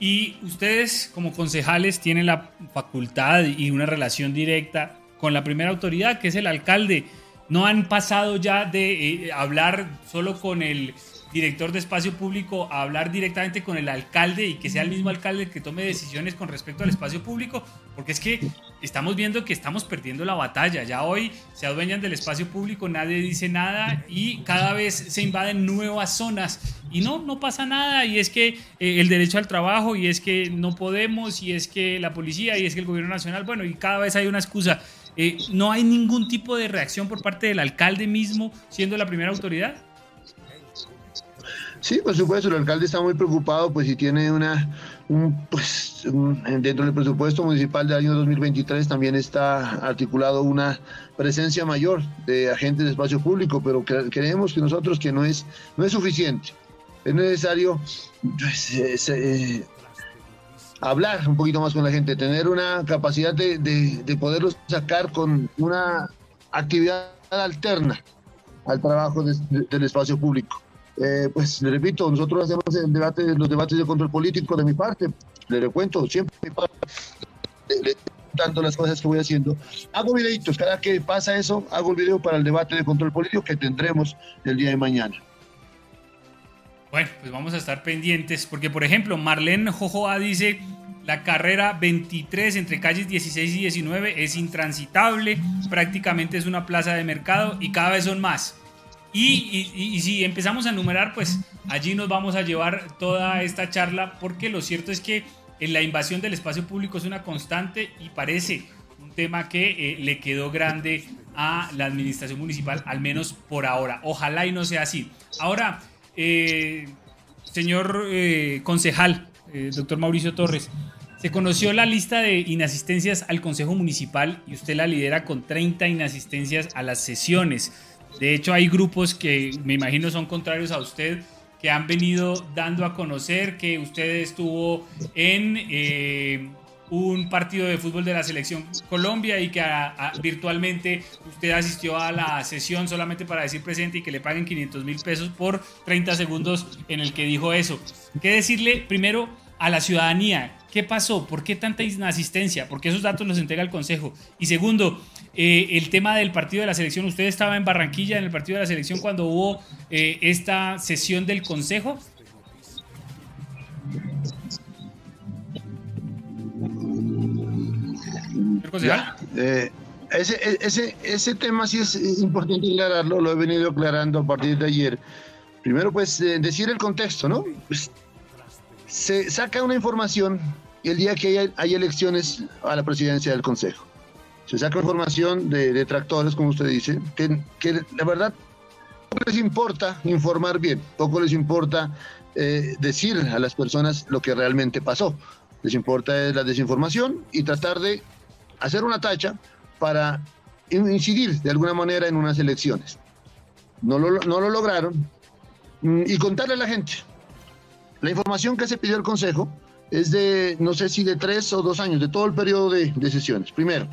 Y ustedes como concejales tienen la facultad y una relación directa con la primera autoridad, que es el alcalde. No han pasado ya de eh, hablar solo con el director de espacio público a hablar directamente con el alcalde y que sea el mismo alcalde el que tome decisiones con respecto al espacio público, porque es que estamos viendo que estamos perdiendo la batalla. Ya hoy se adueñan del espacio público, nadie dice nada y cada vez se invaden nuevas zonas y no, no pasa nada y es que eh, el derecho al trabajo y es que no podemos y es que la policía y es que el gobierno nacional, bueno, y cada vez hay una excusa. Eh, no hay ningún tipo de reacción por parte del alcalde mismo siendo la primera autoridad. Sí, por supuesto, el alcalde está muy preocupado, pues si tiene una, pues dentro del presupuesto municipal del año 2023 también está articulado una presencia mayor de agentes de espacio público, pero creemos que nosotros que no es, no es suficiente. Es necesario pues, eh, hablar un poquito más con la gente, tener una capacidad de, de, poderlos sacar con una actividad alterna al trabajo del espacio público. Eh, pues le repito, nosotros hacemos el debate, los debates de control político de mi parte, le cuento siempre tanto las cosas que voy haciendo. Hago videitos, cada que pasa eso, hago el video para el debate de control político que tendremos el día de mañana. Bueno, pues vamos a estar pendientes, porque por ejemplo, Marlene Jojoa dice, la carrera 23 entre calles 16 y 19 es intransitable, prácticamente es una plaza de mercado y cada vez son más. Y, si empezamos a enumerar, pues allí nos vamos a llevar toda esta charla, porque lo cierto es que en la invasión del espacio público es una constante y parece un tema que eh, le quedó grande a la administración municipal, al menos por ahora. Ojalá y no sea así. Ahora, eh, señor eh, concejal, doctor Mauricio Torres, se conoció la lista de inasistencias al Consejo Municipal y usted la lidera con 30 inasistencias a las sesiones. De hecho, hay grupos que me imagino son contrarios a usted que han venido dando a conocer que usted estuvo en eh, un partido de fútbol de la selección Colombia y que virtualmente usted asistió a la sesión solamente para decir presente y que le paguen 500 mil pesos por 30 segundos en el que dijo eso. ¿Qué decirle primero a la ciudadanía? ¿Qué pasó? ¿Por qué tanta inasistencia? Porque esos datos los entrega el Consejo. Y segundo, eh, el tema del partido de la selección. ¿Usted estaba en Barranquilla en el partido de la selección cuando hubo eh, esta sesión del Consejo? Eh, ese, ese, ese tema sí es importante aclararlo, lo he venido aclarando a partir de ayer. Primero, pues, decir el contexto, ¿no? Pues, se saca una información el día que hay, hay, elecciones a la presidencia del Consejo. Se saca información de detractores, como usted dice, que, la verdad poco les importa informar bien, poco les importa eh, decir a las personas lo que realmente pasó. Les importa la desinformación y tratar de hacer una tacha para incidir de alguna manera en unas elecciones. No lo, no lo lograron. Mm, y contarle a la gente. La información que se pidió el Consejo es de, no sé si de tres o dos años, de todo el periodo de, de sesiones. Primero.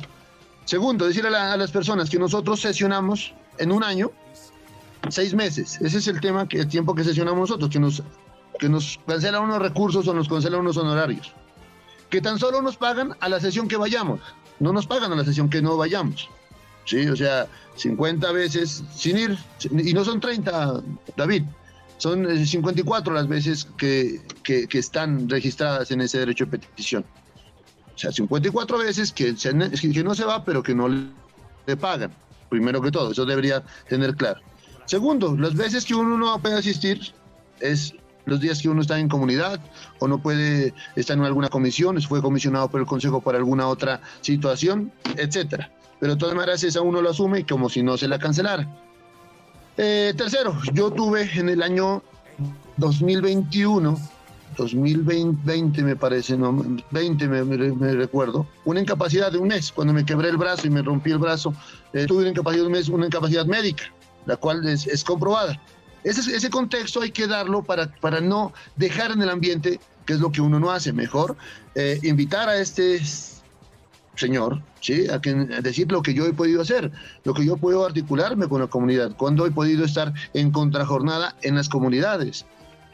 Segundo, decirle a, las personas que nosotros sesionamos en un año, seis meses. Ese es el tema, el tiempo que sesionamos nosotros, que nos, que nos cancelan unos recursos o nos cancelan unos honorarios. Que tan solo nos pagan a la sesión que vayamos, no nos pagan a la sesión que no vayamos. Sí, o sea, 50 veces sin ir, y no son 30, David, son 54 las veces que, que, que están registradas en ese derecho de petición. O sea, 54 veces que, que no se va, pero que no le pagan. Primero que todo, eso debería tener claro. Segundo, las veces que uno no puede asistir es los días que uno está en comunidad o no puede estar en alguna comisión, fue comisionado por el Consejo para alguna otra situación, etcétera. Pero de todas maneras esa uno lo asume como si no se la cancelara. Eh, tercero, yo tuve en el año 2021 2020 me parece, no, 20 me, recuerdo, una incapacidad de un mes, cuando me quebré el brazo y me rompí el brazo, eh, tuve una incapacidad de un mes, una incapacidad médica, la cual es, comprobada. Ese, contexto hay que darlo para, para no dejar en el ambiente, que es lo que uno no hace, mejor eh, invitar a este señor, ¿sí? A, que, a, decir lo que yo he podido hacer, lo que yo puedo articularme con la comunidad, cuando he podido estar en contrajornada en las comunidades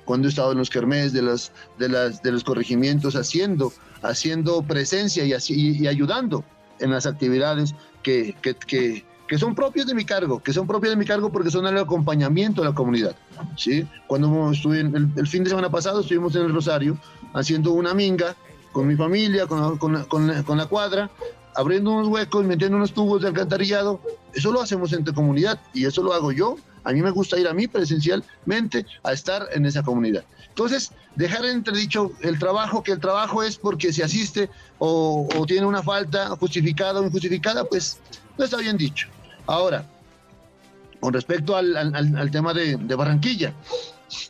cuando he estado en los kermés de, los, de, las, de los corregimientos haciendo, haciendo presencia y, así, y ayudando en las actividades que, que, que, que, son propias de mi cargo, que son propias de mi cargo porque son el acompañamiento de la comunidad. ¿sí? Cuando estuve el, el, fin de semana pasado estuvimos en el Rosario haciendo una minga con mi familia, con, con, con, con la cuadra, abriendo unos huecos, metiendo unos tubos de alcantarillado. Eso lo hacemos entre comunidad y eso lo hago yo a mí me gusta ir a mí presencialmente a estar en esa comunidad. Entonces, dejar entredicho el trabajo, que el trabajo es porque se asiste o, tiene una falta justificada o injustificada, pues no está bien dicho. Ahora, con respecto al, tema de, Barranquilla,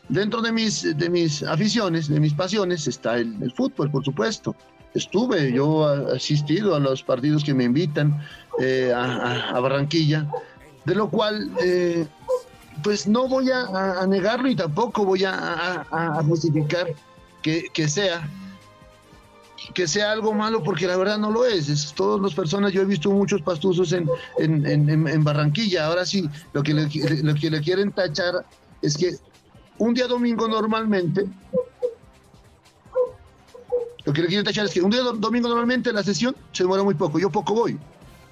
dentro de mis, de mis aficiones, de mis pasiones, está el, fútbol, por supuesto. Estuve, yo he asistido a los partidos que me invitan eh, a, Barranquilla, de lo cual eh, pues no voy a, negarlo y tampoco voy a, justificar que, sea que sea algo malo porque la verdad no lo es. es todas las personas, yo he visto muchos pastuzos en, en, Barranquilla. Ahora sí, lo que, le, lo que le quieren tachar es que un día domingo normalmente, lo que le quieren tachar es que un día domingo normalmente la sesión se demora muy poco, yo poco voy.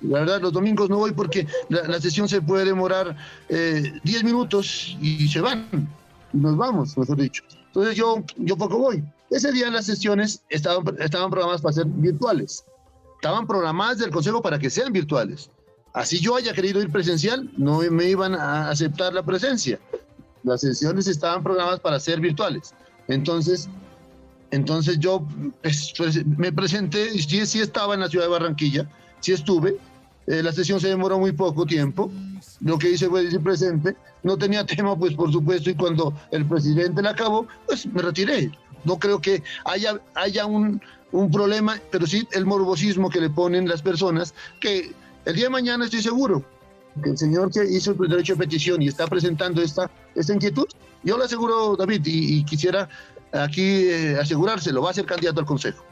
La verdad, los domingos no voy porque la, sesión se puede demorar 10 eh, minutos y se van. Nos vamos, mejor dicho. Entonces yo, yo poco voy. Ese día las sesiones estaban, estaban programadas para ser virtuales. Estaban programadas del Consejo para que sean virtuales. Así yo haya querido ir presencial, no me iban a aceptar la presencia. Las sesiones estaban programadas para ser virtuales. Entonces, entonces yo pues, pues, me presenté, sí, sí estaba en la ciudad de Barranquilla, sí estuve. Eh, la sesión se demoró muy poco tiempo. Lo que hice fue decir presente. No tenía tema, pues por supuesto, y cuando el presidente la acabó, pues me retiré. No creo que haya, haya un, un problema, pero sí el morbosismo que le ponen las personas, que el día de mañana estoy seguro que el señor que hizo el derecho de petición y está presentando esta, esta inquietud, yo le aseguro, David, y, quisiera aquí eh, asegurárselo, va a ser candidato al Consejo.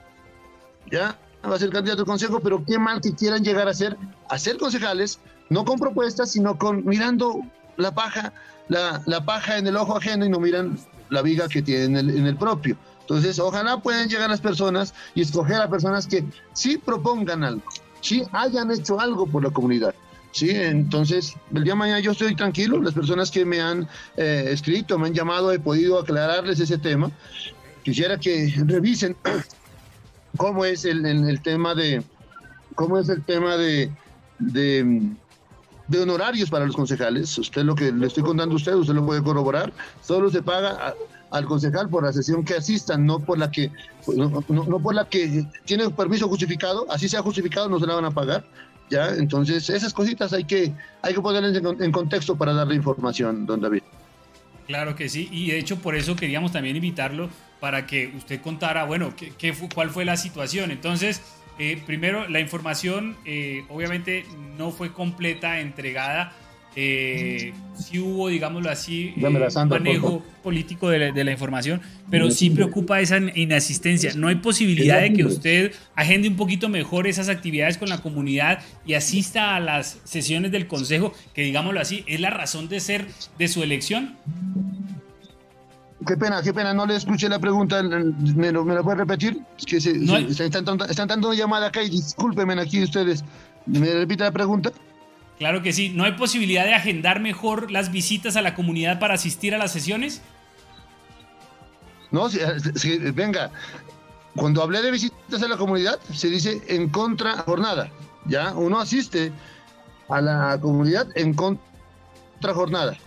¿Ya? Va a ser candidato al Consejo, pero qué mal que quieran llegar a ser, a ser concejales, no con propuestas, sino con mirando la paja, la, la paja en el ojo ajeno y no miran la viga que tienen en el, propio. Entonces, ojalá puedan llegar las personas y escoger a personas que sí propongan algo, sí hayan hecho algo por la comunidad. Sí, entonces el día de mañana yo estoy tranquilo, las personas que me han eh, escrito, me han llamado, he podido aclararles ese tema. Quisiera que revisen cómo es el, el, tema de cómo es el tema de, de, honorarios para los concejales. Usted lo que le estoy contando a usted, usted lo puede corroborar. Solo se paga al concejal por la sesión que asistan, no por la que no, por la que tiene permiso justificado, así sea justificado no se la van a pagar. ¿ya? Entonces, esas cositas hay que, hay que ponerlas en, contexto para darle información, don David. Claro que sí, y de hecho por eso queríamos también invitarlo para que usted contara, bueno, qué, qué cuál fue la situación. Entonces, eh, primero, la información eh, obviamente no fue completa, entregada eh, sí hubo, digámoslo así, eh, un manejo político de la, información, pero sí preocupa esa inasistencia. No hay posibilidad de que usted agende un poquito mejor esas actividades con la comunidad y asista a las sesiones del consejo, que digámoslo así, es la razón de ser de su elección. Qué pena, qué pena, no le escuché la pregunta, ¿me lo, me puede repetir? Es que se, están, están, dando llamada acá y discúlpenme aquí ustedes. ¿Me repite la pregunta? Claro que sí. ¿No hay posibilidad de agendar mejor las visitas a la comunidad para asistir a las sesiones? No, venga, cuando hablé de visitas a la comunidad, se dice en contra jornada. Ya, uno asiste a la comunidad en contra jornada.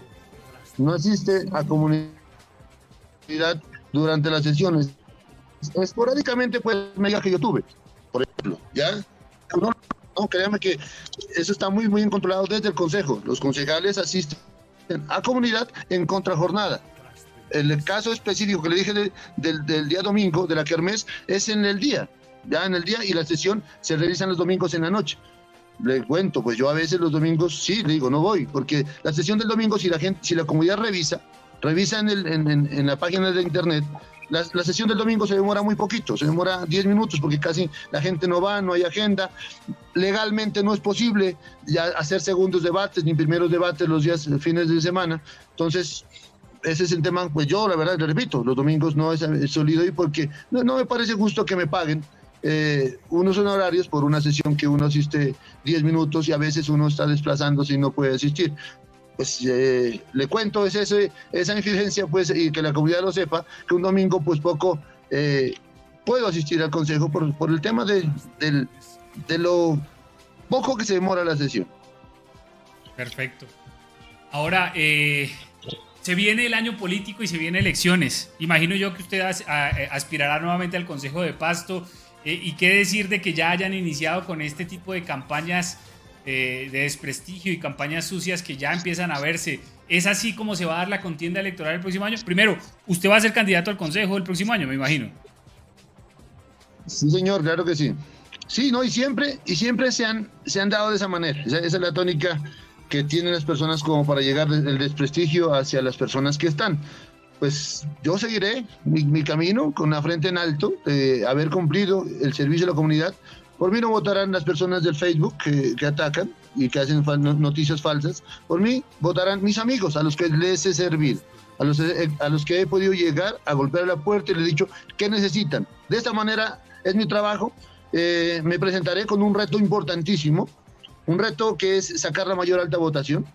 No asiste a comunidad durante las sesiones. Esporádicamente, pues, me diga que yo tuve, por ejemplo, ¿ya? No, créame que eso está muy, muy controlado desde el Consejo. Los concejales asisten a comunidad en contrajornada. El caso específico que le dije del, día domingo, de la Kermés, es en el día, ya en el día, y la sesión se realiza los domingos en la noche. Le cuento, pues yo a veces los domingos sí, le digo, no voy, porque la sesión del domingo, si la gente, si la comunidad revisa, revisa en, el, en, la página de internet, la, sesión del domingo se demora muy poquito, se demora 10 minutos porque casi la gente no va, no hay agenda. Legalmente no es posible hacer segundos debates ni primeros debates los días fines de semana. Entonces, ese es el tema, pues yo la verdad le repito, los domingos no es, sólido y porque no, me parece justo que me paguen eh, unos honorarios por una sesión que uno asiste 10 minutos y a veces uno está desplazándose y no puede asistir pues eh, le cuento es ese, esa incidencia pues y que la comunidad lo sepa que un domingo pues poco eh, puedo asistir al consejo por, por el tema de, de lo poco que se demora la sesión. Perfecto. Ahora eh, se viene el año político y se vienen elecciones. Imagino yo que usted aspirará nuevamente al consejo de pasto. Y qué decir de que ya hayan iniciado con este tipo de campañas de desprestigio y campañas sucias que ya empiezan a verse. ¿Es así como se va a dar la contienda electoral el próximo año? Primero, usted va a ser candidato al Consejo el próximo año, me imagino. Sí, señor, claro que sí. Sí, no, y siempre, y siempre se han, se han dado de esa manera. Esa, es la tónica que tienen las personas como para llegar del desprestigio hacia las personas que están. Pues yo seguiré mi, mi camino con la frente en alto, de haber cumplido el servicio a la comunidad, por mí no votarán las personas del Facebook que, atacan y que hacen noticias falsas. Por mí votarán mis amigos, a los que les he servido, a los, eh, a los que he podido llegar a golpear la puerta y les he dicho qué necesitan. De esta manera es mi trabajo. Eh, me presentaré con un reto importantísimo, un reto que es sacar la mayor alta votación.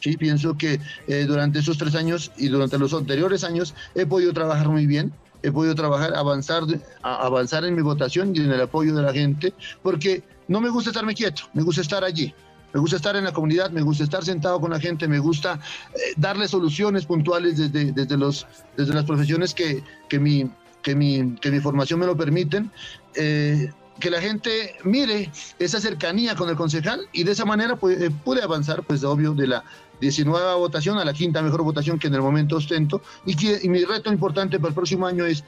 Sí, pienso que eh, durante esos tres años y durante los anteriores años he podido trabajar muy bien he podido trabajar, avanzar, avanzar en mi votación y en el apoyo de la gente, porque no me gusta estarme quieto, me gusta estar allí. Me gusta estar en la comunidad, me gusta estar sentado con la gente, me gusta eh, darle soluciones puntuales desde, desde, los, desde las profesiones que, que, mi, que, mi, que mi formación me lo permiten. Eh, que la gente mire esa cercanía con el concejal y de esa manera pues, eh, pude avanzar, pues obvio, de la 19 votación a la quinta mejor votación que en el momento ostento. Y, que, mi reto importante para el próximo año es,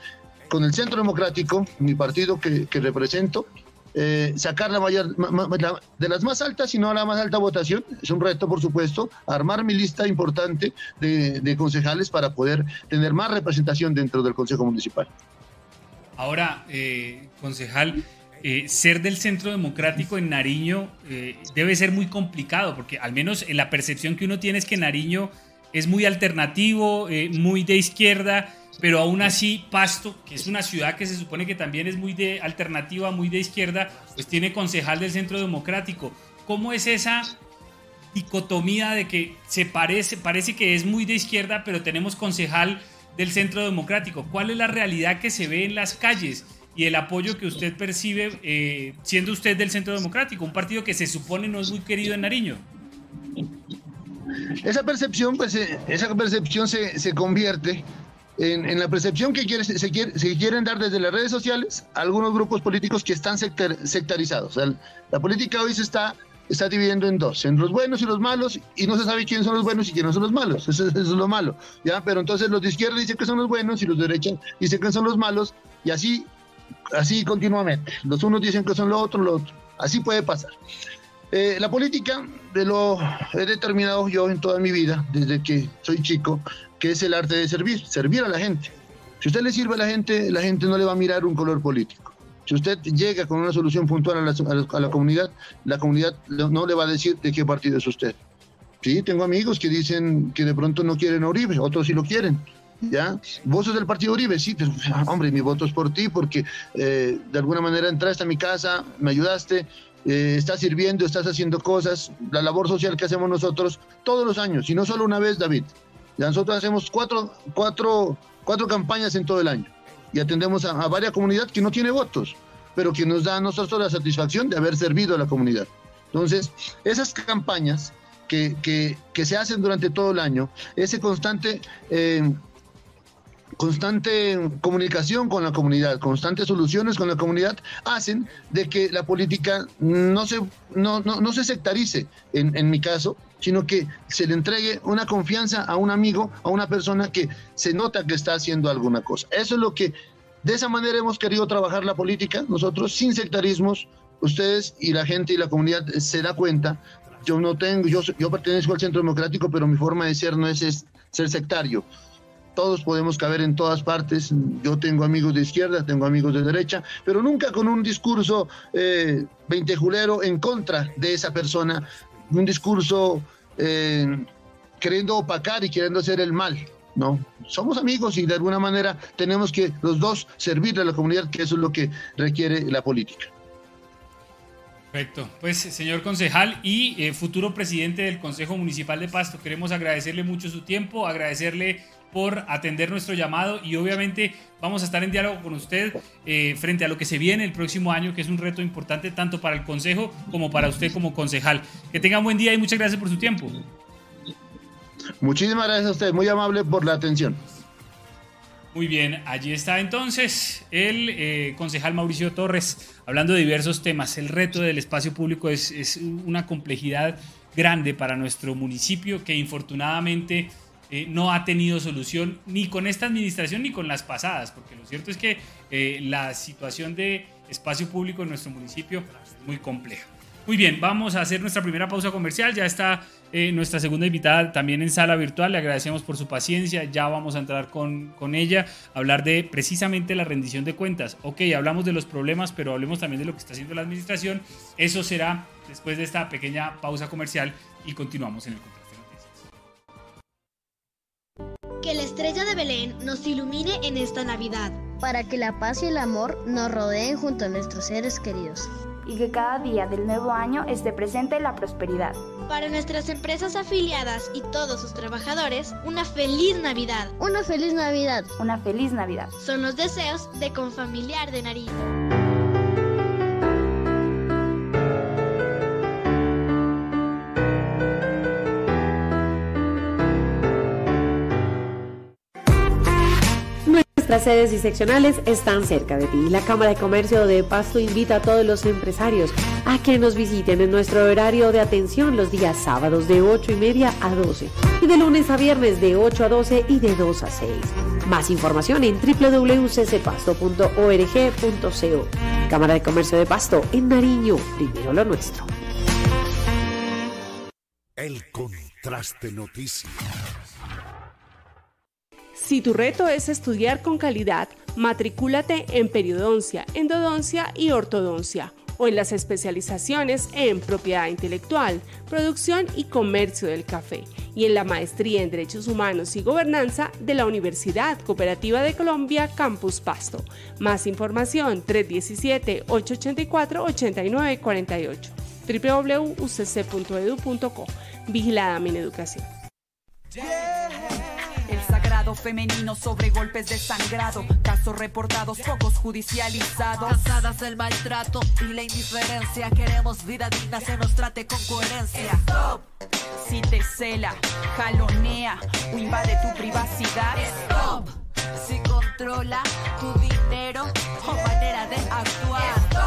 con el Centro Democrático, mi partido que, represento, eh, sacar la mayor, de las más altas, sino la más alta votación. Es un reto, por supuesto, armar mi lista importante de, concejales para poder tener más representación dentro del Consejo Municipal. Ahora, eh, concejal, eh, ser del Centro Democrático en Nariño debe ser muy complicado, porque al menos en la percepción que uno tiene es que Nariño es muy alternativo, muy de izquierda pero aún así Pasto, que es una ciudad que se supone que también es muy de alternativa, muy de izquierda, pues tiene concejal del Centro Democrático. ¿Cómo es esa dicotomía de que se parece, parece que es muy de izquierda, pero tenemos concejal del Centro Democrático? ¿Cuál es la realidad que se ve en las calles? Y el apoyo que usted percibe eh, siendo usted del Centro Democrático, un partido que se supone no es muy querido en Nariño. Esa percepción, pues, eh, esa percepción se, se convierte en, la percepción que quiere, se, quiere, se, quieren dar desde las redes sociales algunos grupos políticos que están sectarizados. la política hoy se está, está dividiendo en dos, en los buenos y los malos, y no se sabe quiénes son los buenos y quiénes son los malos. Eso, es lo malo. ¿ya? Pero entonces los de izquierda dicen que son los buenos y los de derecha dicen que son los malos, y así, así continuamente. Los unos dicen que son lo otro, lo otro. Así puede pasar. Eh, la política, de lo he determinado yo en toda mi vida, desde que soy chico, que es el arte de servir, servir a la gente. Si usted le sirve a la gente, la gente no le va a mirar un color político. Si usted llega con una solución puntual a la, comunidad, la comunidad no le va a decir de qué partido es usted. Sí, tengo amigos que dicen que de pronto no quieren a otros sí lo quieren. ¿Ya? ¿Vos del partido Uribe? Sí, pero hombre, mi voto es por ti porque eh, de alguna manera entraste a mi casa, me ayudaste, eh, estás sirviendo, estás haciendo cosas, la labor social que hacemos nosotros todos los años, y no solo una vez, David. Nosotros hacemos cuatro, cuatro, cuatro campañas en todo el año y atendemos a, varias comunidades que no tiene votos, pero que nos da a nosotros la satisfacción de haber servido a la comunidad. Entonces, esas campañas que, que, se hacen durante todo el año, ese constante eh, constante comunicación con la comunidad, constantes soluciones con la comunidad, hacen de que la política no se, no, no, se sectarice, en, en, mi caso, sino que se le entregue una confianza a un amigo, a una persona que se nota que está haciendo alguna cosa. Eso es lo que, de esa manera hemos querido trabajar la política, nosotros sin sectarismos, ustedes y la gente y la comunidad se da cuenta. Yo no tengo, yo, yo pertenezco al Centro Democrático, pero mi forma de ser no es, es ser sectario todos podemos caber en todas partes. Yo tengo amigos de izquierda, tengo amigos de derecha, pero nunca con un discurso eh, veintejulero en contra de esa persona, un discurso eh, queriendo opacar y queriendo hacer el mal. No, somos amigos y de alguna manera tenemos que los dos servirle a la comunidad, que eso es lo que requiere la política. Perfecto. Pues, señor concejal y eh, futuro presidente del Consejo Municipal de Pasto, queremos agradecerle mucho su tiempo, agradecerle por atender nuestro llamado y obviamente vamos a estar en diálogo con usted eh, frente a lo que se viene el próximo año, que es un reto importante tanto para el Consejo como para usted como concejal. Que tenga un buen día y muchas gracias por su tiempo. Muchísimas gracias a usted, muy amable por la atención. Muy bien, allí está entonces el eh, concejal Mauricio Torres hablando de diversos temas. El reto del espacio público es, es una complejidad grande para nuestro municipio que infortunadamente eh, no ha tenido solución ni con esta administración ni con las pasadas, porque lo cierto es que eh, la situación de espacio público en nuestro municipio es muy compleja. Muy bien, vamos a hacer nuestra primera pausa comercial. Ya está eh, nuestra segunda invitada también en sala virtual. Le agradecemos por su paciencia. Ya vamos a entrar con, con ella a hablar de precisamente la rendición de cuentas. Ok, hablamos de los problemas, pero hablemos también de lo que está haciendo la administración. Eso será después de esta pequeña pausa comercial y continuamos en el Que la estrella de Belén nos ilumine en esta Navidad. Para que la paz y el amor nos rodeen junto a nuestros seres queridos. Y que cada día del nuevo año esté presente la prosperidad. Para nuestras empresas afiliadas y todos sus trabajadores, una feliz Navidad. Una feliz Navidad. Una feliz Navidad. Son los deseos de Confamiliar de Nariz. Nuestras sedes diseccionales están cerca de ti. La Cámara de Comercio de Pasto invita a todos los empresarios a que nos visiten en nuestro horario de atención los días sábados de 8 y media a 12 y de lunes a viernes de 8 a 12 y de 2 a 6. Más información en www.ccpasto.org.co. Cámara de Comercio de Pasto, en Nariño, primero lo nuestro. El contraste noticias. Si tu reto es estudiar con calidad, matricúlate en periodoncia, endodoncia y ortodoncia o en las especializaciones en propiedad intelectual, producción y comercio del café y en la maestría en Derechos Humanos y Gobernanza de la Universidad Cooperativa de Colombia Campus Pasto. Más información 317-884-8948 www.ucc.edu.co Vigilada Mineducación. El sagrado femenino sobre golpes de sangrado, casos reportados, pocos judicializados. Cansadas del maltrato y la indiferencia, queremos vida digna, se nos trate con coherencia. Stop. Si te cela, jalonea o invade tu privacidad. Stop. Si controla tu dinero o manera de actuar. Stop.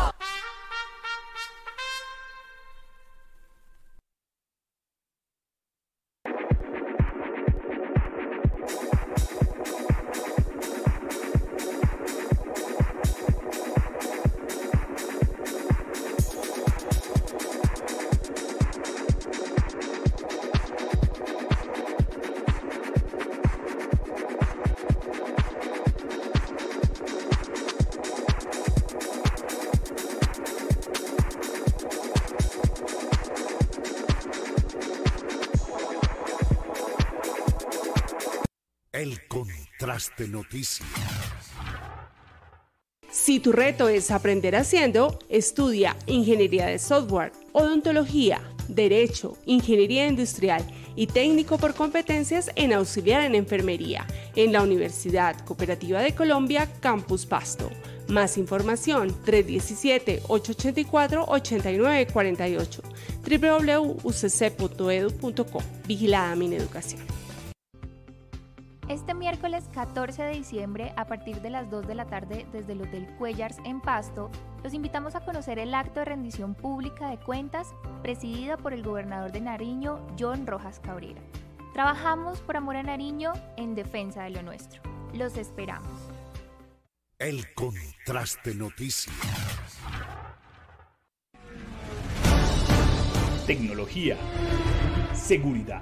Si tu reto es aprender haciendo, estudia ingeniería de software, odontología, derecho, ingeniería industrial y técnico por competencias en auxiliar en enfermería en la Universidad Cooperativa de Colombia Campus Pasto. Más información 317-884-8948 www.ucc.edu.co Vigilada Mineducación. Este miércoles 14 de diciembre, a partir de las 2 de la tarde, desde el Hotel Cuellars en Pasto, los invitamos a conocer el acto de rendición pública de cuentas presidida por el gobernador de Nariño, John Rojas Cabrera. Trabajamos por amor a Nariño en defensa de lo nuestro. Los esperamos. El contraste noticias. Tecnología. Seguridad.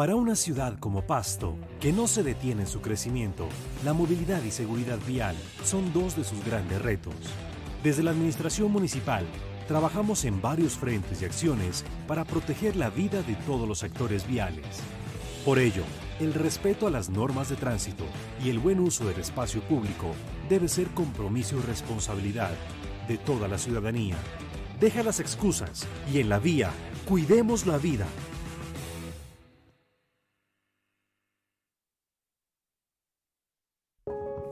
Para una ciudad como Pasto, que no se detiene en su crecimiento, la movilidad y seguridad vial son dos de sus grandes retos. Desde la Administración Municipal, trabajamos en varios frentes y acciones para proteger la vida de todos los actores viales. Por ello, el respeto a las normas de tránsito y el buen uso del espacio público debe ser compromiso y responsabilidad de toda la ciudadanía. Deja las excusas y en la vía, cuidemos la vida.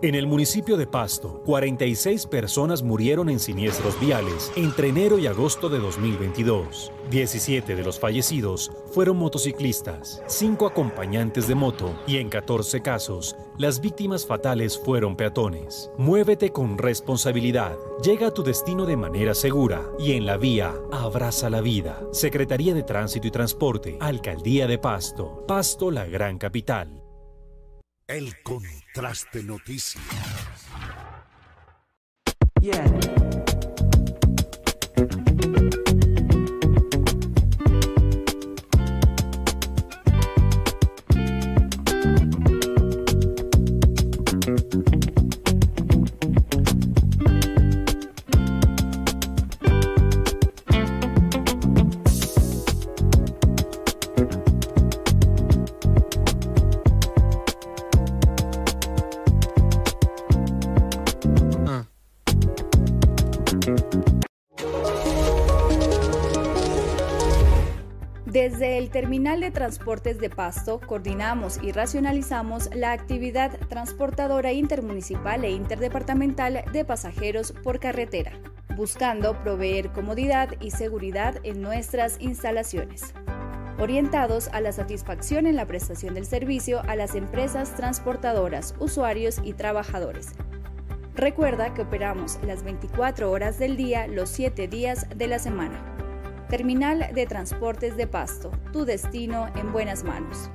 En el municipio de Pasto, 46 personas murieron en siniestros viales entre enero y agosto de 2022. 17 de los fallecidos fueron motociclistas, 5 acompañantes de moto y en 14 casos, las víctimas fatales fueron peatones. Muévete con responsabilidad, llega a tu destino de manera segura y en la vía, abraza la vida. Secretaría de Tránsito y Transporte, Alcaldía de Pasto, Pasto la gran capital. El contraste noticias. Desde Terminal de Transportes de Pasto coordinamos y racionalizamos la actividad transportadora intermunicipal e interdepartamental de pasajeros por carretera, buscando proveer comodidad y seguridad en nuestras instalaciones, orientados a la satisfacción en la prestación del servicio a las empresas transportadoras, usuarios y trabajadores. Recuerda que operamos las 24 horas del día los 7 días de la semana. Terminal de Transportes de Pasto, tu destino en buenas manos.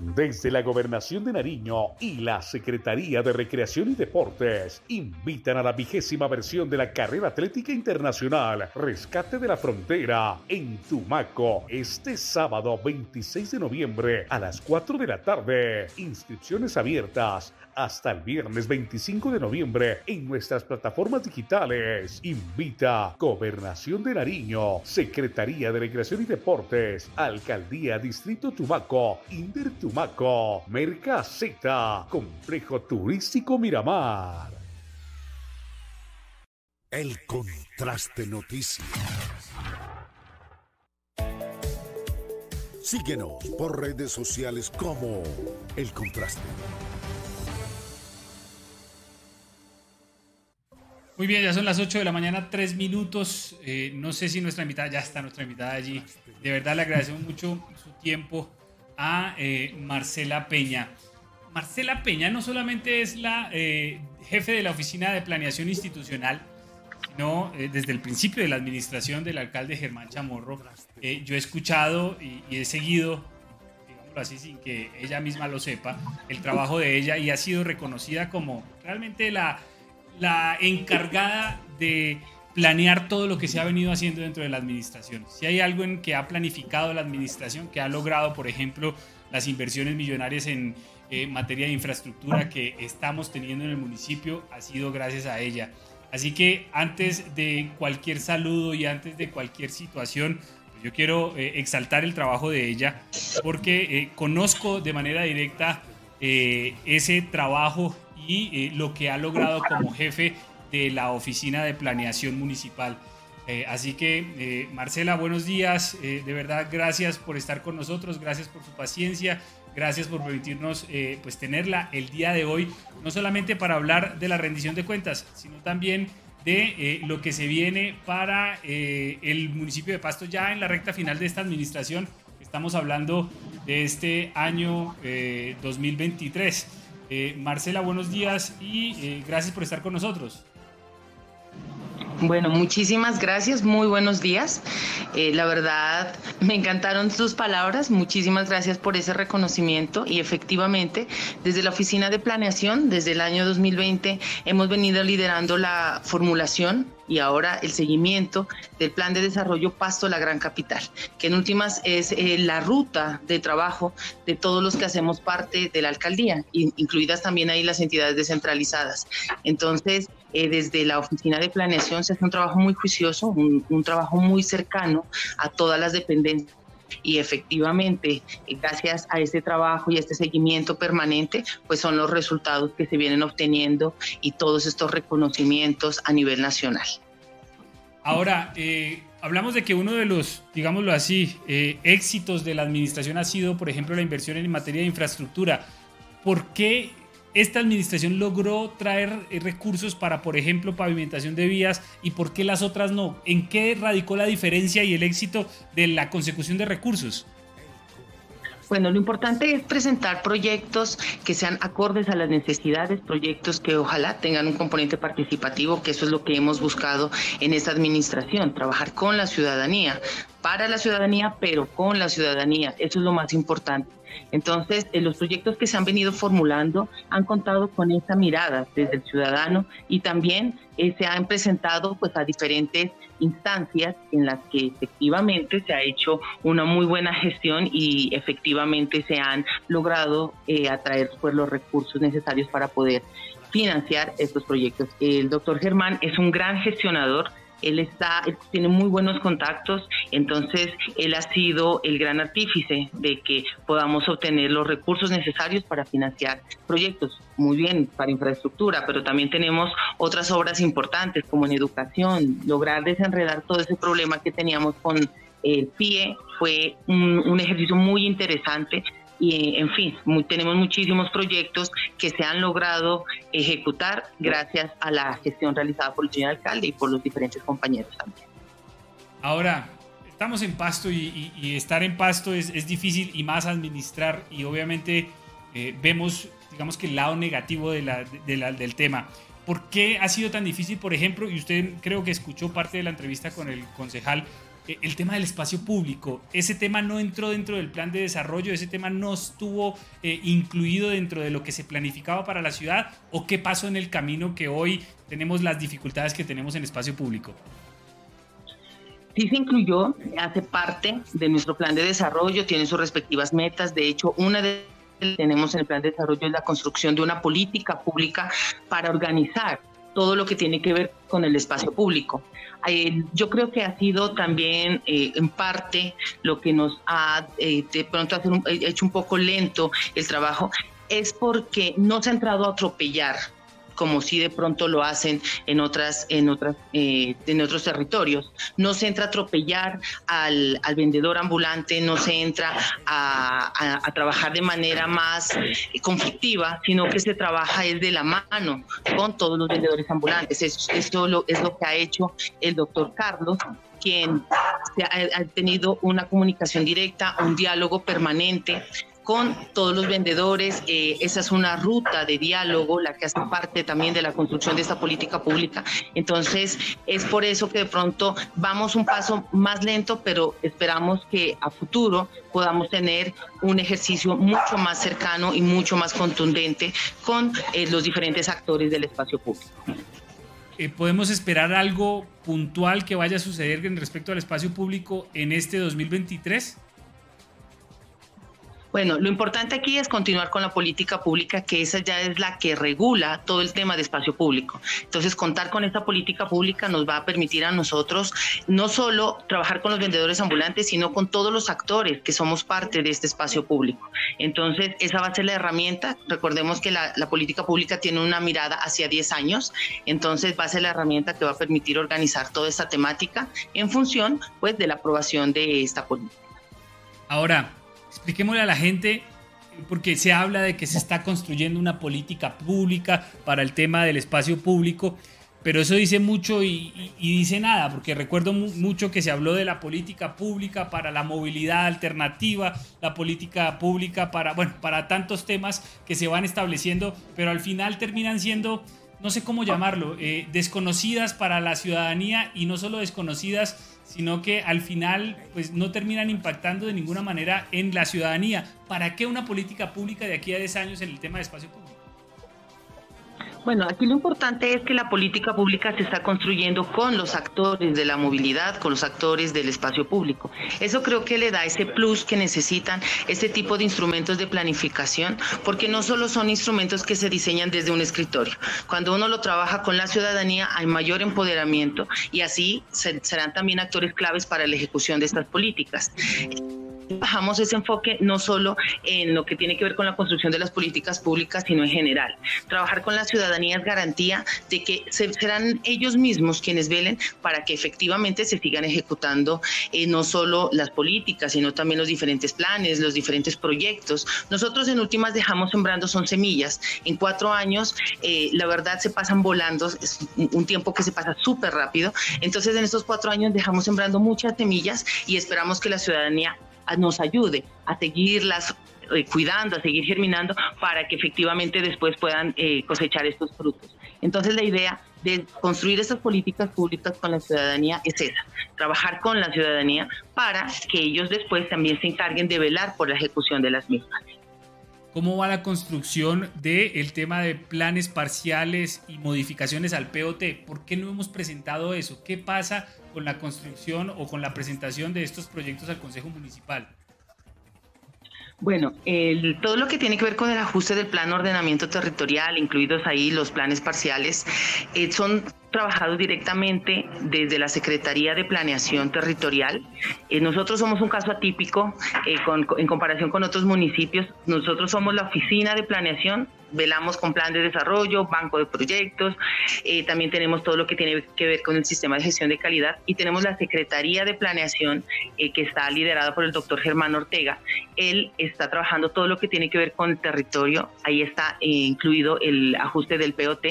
Desde la Gobernación de Nariño y la Secretaría de Recreación y Deportes invitan a la vigésima versión de la Carrera Atlética Internacional Rescate de la Frontera en Tumaco este sábado 26 de noviembre a las 4 de la tarde. Inscripciones abiertas hasta el viernes 25 de noviembre en nuestras plataformas digitales. Invita Gobernación de Nariño, Secretaría de Recreación y Deportes, Alcaldía Distrito Tumaco, Inder Tumaco, Mercaseta, Complejo Turístico Miramar. El contraste noticias. Síguenos por redes sociales como El Contraste. Muy bien, ya son las 8 de la mañana, 3 minutos. Eh, no sé si nuestra invitada, ya está nuestra invitada allí. De verdad le agradecemos mucho su tiempo a eh, Marcela Peña. Marcela Peña no solamente es la eh, jefe de la Oficina de Planeación Institucional, sino desde el principio de la administración del alcalde Germán Chamorro. yo he escuchado y, y he seguido digámoslo así sin que ella misma lo sepa, el trabajo de ella y ha sido reconocida como realmente la la encargada de planear todo lo que se ha venido haciendo dentro de la administración. Si hay algo en que ha planificado la administración, que ha logrado, por ejemplo, las inversiones millonarias en eh, materia de infraestructura que estamos teniendo en el municipio, ha sido gracias a ella. Así que antes de cualquier saludo y antes de cualquier situación, yo quiero eh, exaltar el trabajo de ella porque eh, conozco de manera directa ese trabajo y eh, lo que ha logrado como jefe de la Oficina de Planeación Municipal. Eh, así que, eh, Marcela, buenos días. de verdad, gracias por estar con nosotros, gracias por su paciencia, gracias por permitirnos pues tenerla el día de hoy, no solamente para hablar de la rendición de cuentas, sino también de lo que se viene para el municipio de Pasto ya en la recta final de esta administración. Estamos hablando de este año 2023. Eh, Marcela, buenos días y eh, gracias por estar con nosotros. Bueno, muchísimas gracias, muy buenos días. Eh, la verdad, me encantaron sus palabras, muchísimas gracias por ese reconocimiento y efectivamente, desde la Oficina de Planeación, desde el año 2020, hemos venido liderando la formulación y ahora el seguimiento del Plan de Desarrollo Pasto La Gran Capital, que en últimas es eh, la ruta de trabajo de todos los que hacemos parte de la alcaldía, incluidas también ahí las entidades descentralizadas. Entonces, eh, desde la Oficina de Planeación se hace un trabajo muy juicioso, un trabajo muy cercano a todas las dependencias y efectivamente, eh, gracias a este trabajo y a este seguimiento permanente, pues son los resultados que se vienen obteniendo y todos estos reconocimientos a nivel nacional. Ahora, eh, hablamos de que uno de los, digámoslo así, eh, éxitos de la administración ha sido, por ejemplo, la inversión en materia de infraestructura. ¿Por qué esta administración logró traer eh, recursos para, por ejemplo, pavimentación de vías y por qué las otras no? ¿En qué radicó la diferencia y el éxito de la consecución de recursos? Bueno, lo importante es presentar proyectos que sean acordes a las necesidades, proyectos que ojalá tengan un componente participativo, que eso es lo que hemos buscado en esta administración, trabajar con la ciudadanía, para la ciudadanía, pero con la ciudadanía. Eso es lo más importante. Entonces, eh, los proyectos que se han venido formulando han contado con esa mirada desde el ciudadano y también eh, se han presentado pues a diferentes instancias en las que efectivamente se ha hecho una muy buena gestión y efectivamente se han logrado eh, atraer pues los recursos necesarios para poder financiar estos proyectos. El doctor Germán es un gran gestionador él está, tiene muy buenos contactos, entonces él ha sido el gran artífice de que podamos obtener los recursos necesarios para financiar proyectos. Muy bien, para infraestructura, pero también tenemos otras obras importantes como en educación, lograr desenredar todo ese problema que teníamos con el PIE fue un ejercicio muy interesante y en fin, tenemos muchísimos proyectos que se han logrado ejecutar gracias a la gestión realizada por el señor alcalde y por los diferentes compañeros también. Ahora, estamos en Pasto y, estar en Pasto es, es, difícil y más administrar y obviamente eh, vemos, digamos que el lado negativo de la, de la, del tema. ¿Por qué ha sido tan difícil, por ejemplo, y usted creo que escuchó parte de la entrevista con el concejal, el tema del espacio público, ese tema no entró dentro del plan de desarrollo, ese tema no estuvo eh, incluido dentro de lo que se planificaba para la ciudad o qué pasó en el camino que hoy tenemos las dificultades que tenemos en espacio público. Sí se incluyó, hace parte de nuestro plan de desarrollo, tiene sus respectivas metas, de hecho una de tenemos en el plan de desarrollo es la construcción de una política pública para organizar todo lo que tiene que ver con el espacio público. Eh, yo creo que ha sido también eh, en parte lo que nos ha eh, de pronto hecho un poco lento el trabajo, es porque no se ha entrado a atropellar como si de pronto lo hacen en otras en otras eh, en otros territorios. No se entra a atropellar al, al vendedor ambulante no se entra a, a, trabajar de manera más conflictiva sino que se trabaja es de la mano con todos los vendedores ambulantes. Esto lo, es lo que ha hecho el doctor Carlos quien ha tenido una comunicación directa, un diálogo permanente con todos los vendedores. Eh, esa es una ruta de diálogo, la que hace parte también de la construcción de esta política pública. Entonces, es por eso que de pronto vamos un paso más lento, pero esperamos que a futuro podamos tener un ejercicio mucho más cercano y mucho más contundente con eh, los diferentes actores del espacio público. Eh, ¿Podemos esperar algo puntual que vaya a suceder respecto al espacio público en este 2023? Bueno, lo importante aquí es continuar con la política pública, que esa ya es la que regula todo el tema de espacio público. Entonces, contar con esta política pública nos va a permitir a nosotros no solo trabajar con los vendedores ambulantes, sino con todos los actores que somos parte de este espacio público. Entonces, esa va a ser la herramienta. Recordemos que la, política pública tiene una mirada hacia 10 años, entonces va a ser la herramienta que va a permitir organizar toda esta temática en función pues, de la aprobación de esta política. Ahora, expliquémosle a la gente, porque se habla de que se está construyendo una política pública para el tema del espacio público, pero eso dice mucho y, dice nada, porque recuerdo mucho que se habló de la política pública para la movilidad alternativa, la política pública para, bueno, para tantos temas que se van estableciendo, pero al final terminan siendo no sé cómo llamarlo, eh, desconocidas para la ciudadanía y no solo desconocidas, sino que al final pues no terminan impactando de ninguna manera en la ciudadanía. ¿Para qué una política pública de aquí a 10 años en el tema de espacio público? Bueno, aquí lo importante es que la política pública se está construyendo con los actores de la movilidad, con los actores del espacio público. Eso creo que le da ese plus que necesitan este tipo de instrumentos de planificación, porque no solo son instrumentos que se diseñan desde un escritorio. Cuando uno lo trabaja con la ciudadanía hay mayor empoderamiento y así serán también actores claves para la ejecución de estas políticas bajamos ese enfoque no solo en lo que tiene que ver con la construcción de las políticas públicas, sino en general. Trabajar con la ciudadanía es garantía de que serán ellos mismos quienes velen para que efectivamente se sigan ejecutando eh, no solo las políticas, sino también los diferentes planes, los diferentes proyectos. Nosotros en últimas dejamos sembrando son semillas. En cuatro años, eh, la verdad, se pasan volando, es un tiempo que se pasa súper rápido. Entonces, en estos cuatro años dejamos sembrando muchas semillas y esperamos que la ciudadanía nos ayude a seguirlas eh, cuidando, a seguir germinando para que efectivamente después puedan eh, cosechar estos frutos. Entonces la idea de construir estas políticas públicas con la ciudadanía es esa, trabajar con la ciudadanía para que ellos después también se encarguen de velar por la ejecución de las mismas. ¿Cómo va la construcción del tema de planes parciales y modificaciones al POT? ¿Por qué no hemos presentado eso? ¿Qué pasa con la construcción o con la presentación de estos proyectos al Consejo Municipal? Bueno, todo lo que tiene que ver con el ajuste del plan de ordenamiento territorial, incluidos ahí los planes parciales, eh, son trabajado directamente desde la Secretaría de Planeación Territorial. Eh, nosotros somos un caso atípico eh, en comparación con otros municipios. Nosotros somos la oficina de planeación velamos con plan de desarrollo, banco de proyectos, eh, también tenemos todo lo que tiene que ver con el sistema de gestión de calidad y tenemos la Secretaría de Planeación que está liderada por el doctor Germán Ortega. Él está trabajando todo lo que tiene que ver con el territorio, ahí está incluido el ajuste del POT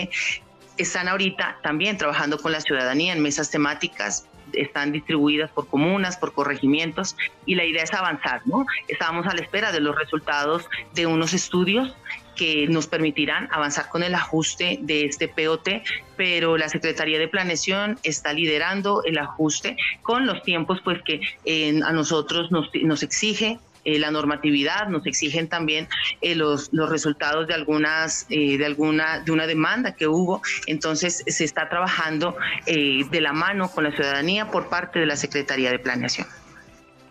están ahorita también trabajando con la ciudadanía en mesas temáticas, están distribuidas por comunas, por corregimientos y la idea es avanzar, ¿no? Estábamos a la espera de los resultados de unos estudios que nos permitirán avanzar con el ajuste de este POT, pero la Secretaría de Planeación está liderando el ajuste con los tiempos pues que eh, a nosotros nos, nos exige eh, la normatividad, nos exigen también eh, los, los, resultados de algunas, eh, de alguna, de una demanda que hubo. Entonces se está trabajando de la mano con la ciudadanía por parte de la Secretaría de Planeación.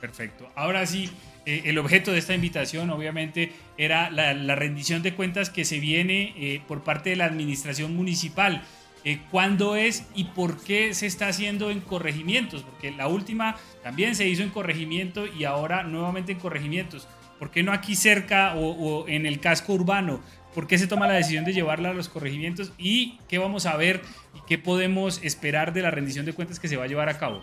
Perfecto. Ahora sí, el objeto de esta invitación obviamente era la, la rendición de cuentas que se viene por parte de la administración municipal. Eh, cuándo es y por qué se está haciendo en corregimientos, porque la última también se hizo en corregimiento y ahora nuevamente en corregimientos. ¿Por qué no aquí cerca o, en el casco urbano? ¿Por qué se toma la decisión de llevarla a los corregimientos? ¿Y qué vamos a ver y qué podemos esperar de la rendición de cuentas que se va a llevar a cabo?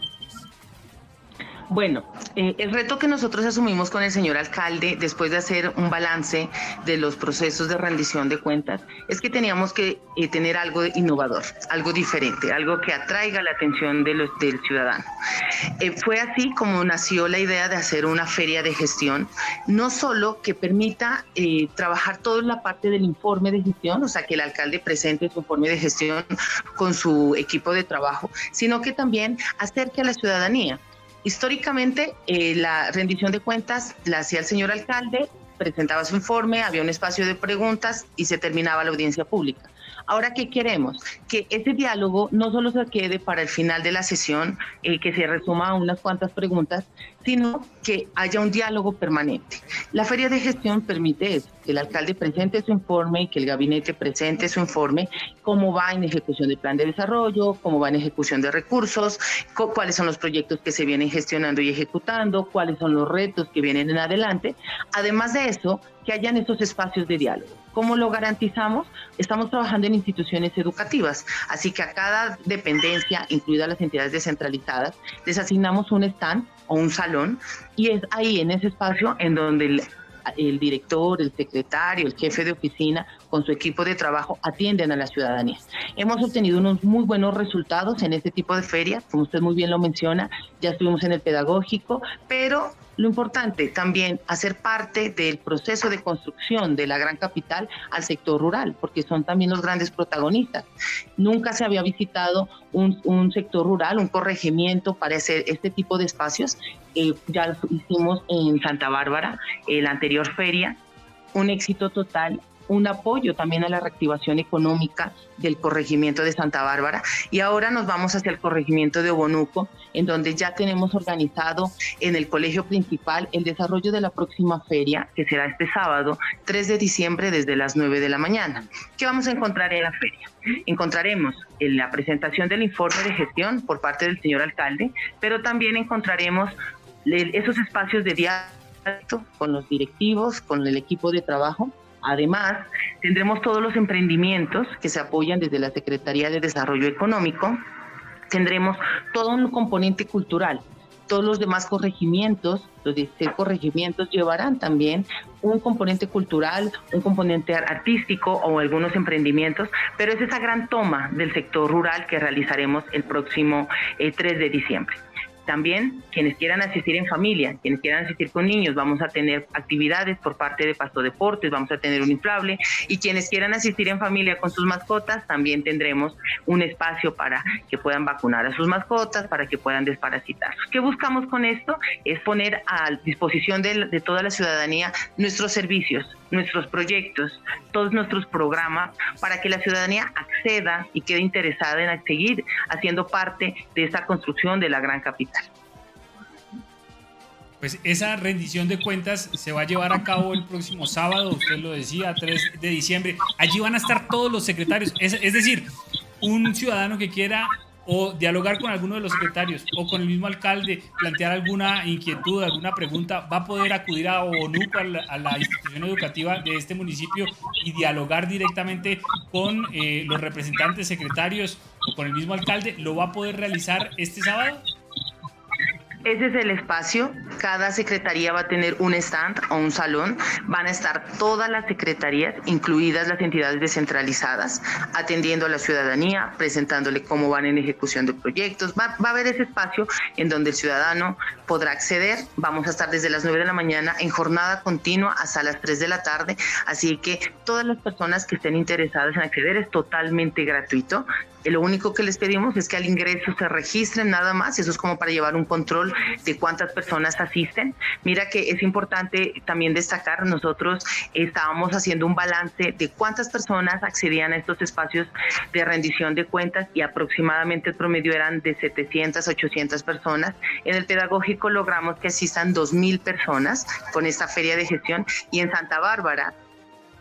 Bueno, eh, el reto que nosotros asumimos con el señor alcalde después de hacer un balance de los procesos de rendición de cuentas es que teníamos que eh, tener algo innovador, algo diferente, algo que atraiga la atención de los, del ciudadano. Eh, fue así como nació la idea de hacer una feria de gestión, no solo que permita trabajar toda la parte del informe de gestión, o sea, que el alcalde presente su informe de gestión con su equipo de trabajo, sino que también acerque a la ciudadanía Históricamente, eh, la rendición de cuentas la hacía el señor alcalde, presentaba su informe, había un espacio de preguntas y se terminaba la audiencia pública. Ahora, ¿qué queremos? Que ese diálogo no solo se quede para el final de la sesión, eh, que se resuma a unas cuantas preguntas, sino que haya un diálogo permanente. La feria de gestión permite eso, que el alcalde presente su informe y que el gabinete presente su informe, cómo va en ejecución del plan de desarrollo, cómo va en ejecución de recursos, cuáles son los proyectos que se vienen gestionando y ejecutando, cuáles son los retos que vienen en adelante. Además de eso, que hayan esos espacios de diálogo. ¿Cómo lo garantizamos? Estamos trabajando en instituciones educativas, así que a cada dependencia, incluidas las entidades descentralizadas, les asignamos un stand o un salón y es ahí en ese espacio en donde el, el director, el secretario, el jefe de oficina con su equipo de trabajo atienden a la ciudadanía. Hemos obtenido unos muy buenos resultados en este tipo de ferias, como usted muy bien lo menciona, ya estuvimos en el pedagógico, pero lo importante también hacer parte del proceso de construcción de la gran capital al sector rural, porque son también los grandes protagonistas. Nunca se había visitado un, sector rural, un corregimiento para hacer este tipo de espacios. Eh, ya lo hicimos en Santa Bárbara, en la anterior feria, un éxito total un apoyo también a la reactivación económica del corregimiento de Santa Bárbara y ahora nos vamos hacia el corregimiento de Obonuco, en donde ya tenemos organizado en el colegio principal el desarrollo de la próxima feria, que será este sábado, 3 de diciembre, desde las 9 de la mañana. ¿Qué vamos a encontrar en la feria? Encontraremos en la presentación del informe de gestión por parte del señor alcalde, pero también encontraremos esos espacios de diálogo con los directivos, con el equipo de trabajo, Además, tendremos todos los emprendimientos que se apoyan desde la Secretaría de Desarrollo Económico. Tendremos todo un componente cultural. Todos los demás corregimientos, los 16 corregimientos llevarán también un componente cultural, un componente artístico o algunos emprendimientos, pero es esa gran toma del sector rural que realizaremos el próximo 3 eh, de diciembre. También quienes quieran asistir en familia, quienes quieran asistir con niños, vamos a tener actividades por parte de Pasto Deportes, vamos a tener un inflable y quienes quieran asistir en familia con sus mascotas, también tendremos un espacio para que puedan vacunar a sus mascotas, para que puedan desparasitar. ¿Qué buscamos con esto? Es poner a disposición de, de toda la ciudadanía nuestros servicios, nuestros proyectos, todos nuestros programas, para que la ciudadanía acceda y quede interesada en seguir haciendo parte de esa construcción de la gran capital. Pues esa rendición de cuentas se va a llevar a cabo el próximo sábado, usted lo decía, 3 de diciembre. Allí van a estar todos los secretarios. Es, decir, un ciudadano que quiera o dialogar con alguno de los secretarios o con el mismo alcalde, plantear alguna inquietud, alguna pregunta, va a poder acudir a ONUCO, a la, institución educativa de este municipio y dialogar directamente con eh, los representantes secretarios o con el mismo alcalde. ¿Lo va a poder realizar este sábado? Ese es el espacio. Cada secretaría va a tener un stand o un salón. Van a estar todas las secretarías, incluidas las entidades descentralizadas, atendiendo a la ciudadanía, presentándole cómo van en ejecución de proyectos. Va, a haber ese espacio en donde el ciudadano podrá acceder. Vamos a estar desde las 9 de la mañana en jornada continua hasta las 3 de la tarde. Así que todas las personas que estén interesadas en acceder es totalmente gratuito. Lo único que les pedimos es que al ingreso se registren nada más, eso es como para llevar un control de cuántas personas asisten. Mira que es importante también destacar, nosotros estábamos haciendo un balance de cuántas personas accedían a estos espacios de rendición de cuentas y aproximadamente el promedio eran de 700, 800 personas. En el pedagógico logramos que asistan 2.000 personas con esta feria de gestión y en Santa Bárbara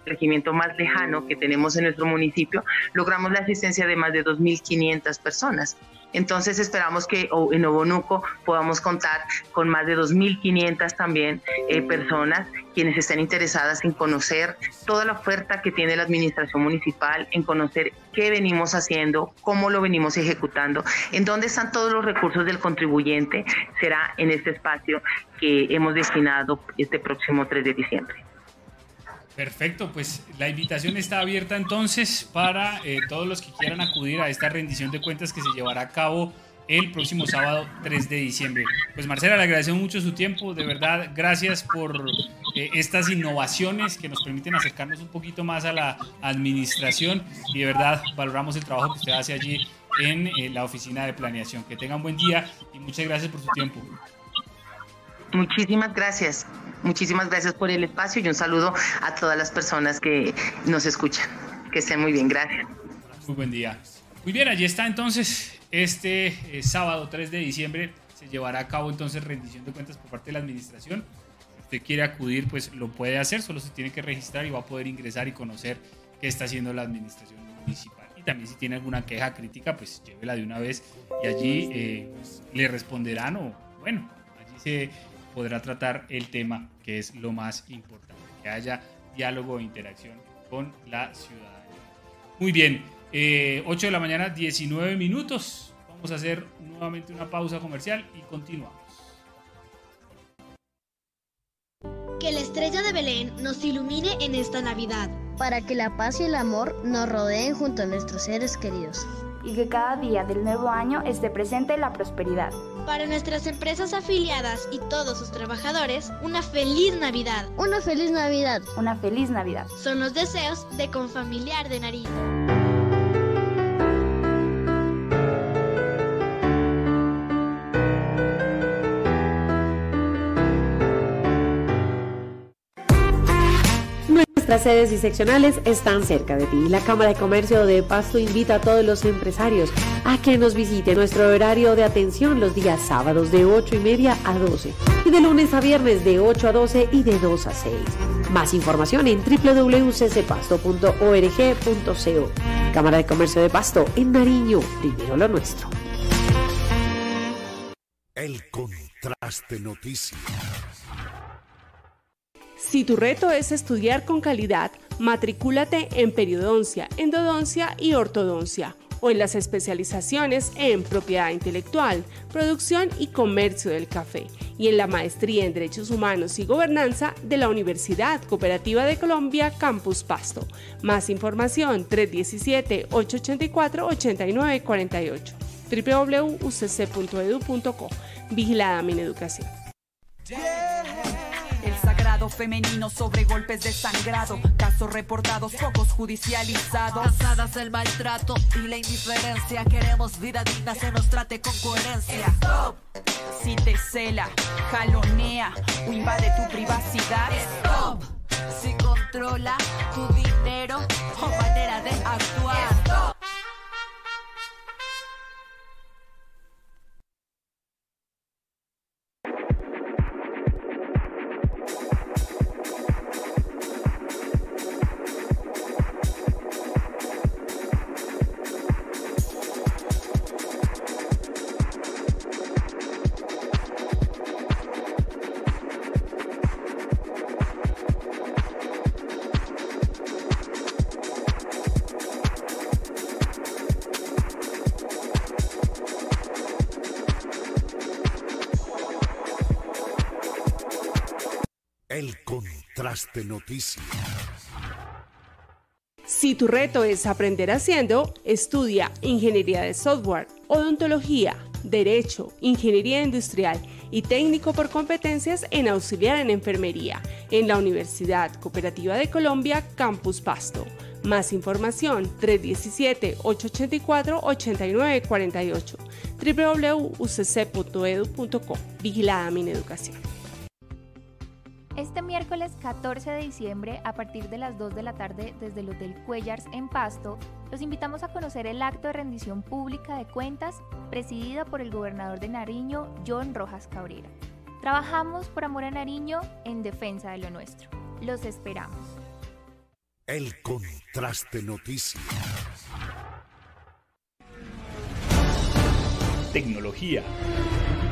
regimiento más lejano que tenemos en nuestro municipio, logramos la asistencia de más de 2.500 personas. Entonces esperamos que en Obonuco podamos contar con más de 2.500 también eh, personas quienes estén interesadas en conocer toda la oferta que tiene la administración municipal, en conocer qué venimos haciendo, cómo lo venimos ejecutando, en dónde están todos los recursos del contribuyente, será en este espacio que hemos destinado este próximo 3 de diciembre. Perfecto, pues la invitación está abierta entonces para eh, todos los que quieran acudir a esta rendición de cuentas que se llevará a cabo el próximo sábado 3 de diciembre. Pues Marcela, le agradecemos mucho su tiempo, de verdad, gracias por eh, estas innovaciones que nos permiten acercarnos un poquito más a la administración y de verdad valoramos el trabajo que usted hace allí en eh, la oficina de planeación. Que tengan buen día y muchas gracias por su tiempo. Muchísimas gracias. Muchísimas gracias por el espacio y un saludo a todas las personas que nos escuchan. Que estén muy bien, gracias. Muy buen día. Muy bien, allí está entonces este eh, sábado 3 de diciembre se llevará a cabo entonces rendición de cuentas por parte de la administración. Si usted quiere acudir, pues lo puede hacer, solo se tiene que registrar y va a poder ingresar y conocer qué está haciendo la administración municipal. Y también si tiene alguna queja crítica, pues llévela de una vez y allí eh, le responderán o bueno, allí se podrá tratar el tema, que es lo más importante, que haya diálogo e interacción con la ciudadanía. Muy bien, 8 eh, de la mañana, 19 minutos. Vamos a hacer nuevamente una pausa comercial y continuamos. Que la estrella de Belén nos ilumine en esta Navidad. Para que la paz y el amor nos rodeen junto a nuestros seres queridos y que cada día del nuevo año esté presente la prosperidad. Para nuestras empresas afiliadas y todos sus trabajadores, una feliz Navidad. Una feliz Navidad. Una feliz Navidad. Son los deseos de Confamiliar de Nariz. Nuestras sedes y seccionales están cerca de ti. La Cámara de Comercio de Pasto invita a todos los empresarios a que nos visiten nuestro horario de atención los días sábados de 8 y media a 12 y de lunes a viernes de 8 a 12 y de 2 a 6. Más información en www.ccpasto.org.co. Cámara de Comercio de Pasto en Nariño, primero lo nuestro. El contraste noticias. Si tu reto es estudiar con calidad, matricúlate en periodoncia, endodoncia y ortodoncia o en las especializaciones en propiedad intelectual, producción y comercio del café y en la maestría en Derechos Humanos y Gobernanza de la Universidad Cooperativa de Colombia Campus Pasto. Más información 317-884-8948 www.ucc.edu.co Vigilada Mineducación femenino sobre golpes de sangrado. Casos reportados, pocos judicializados. Cansadas del maltrato y la indiferencia. Queremos vida digna, se nos trate con coherencia. Stop. Si te cela, jalonea o invade tu privacidad. Stop. Si controla tu dinero o manera de actuar. El Contraste Noticias. Si tu reto es aprender haciendo, estudia Ingeniería de Software, Odontología, Derecho, Ingeniería Industrial y Técnico por competencias en auxiliar en enfermería en la Universidad Cooperativa de Colombia, Campus Pasto. Más información 317-884-8948 www.ucc.edu.co Vigilada Mineducación. Este miércoles 14 de diciembre, a partir de las 2 de la tarde, desde el Hotel Cuellars en Pasto, los invitamos a conocer el acto de rendición pública de cuentas presidida por el gobernador de Nariño, John Rojas Cabrera. Trabajamos por amor a Nariño en defensa de lo nuestro. Los esperamos. El Contraste Noticias. Tecnología.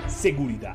Seguridad.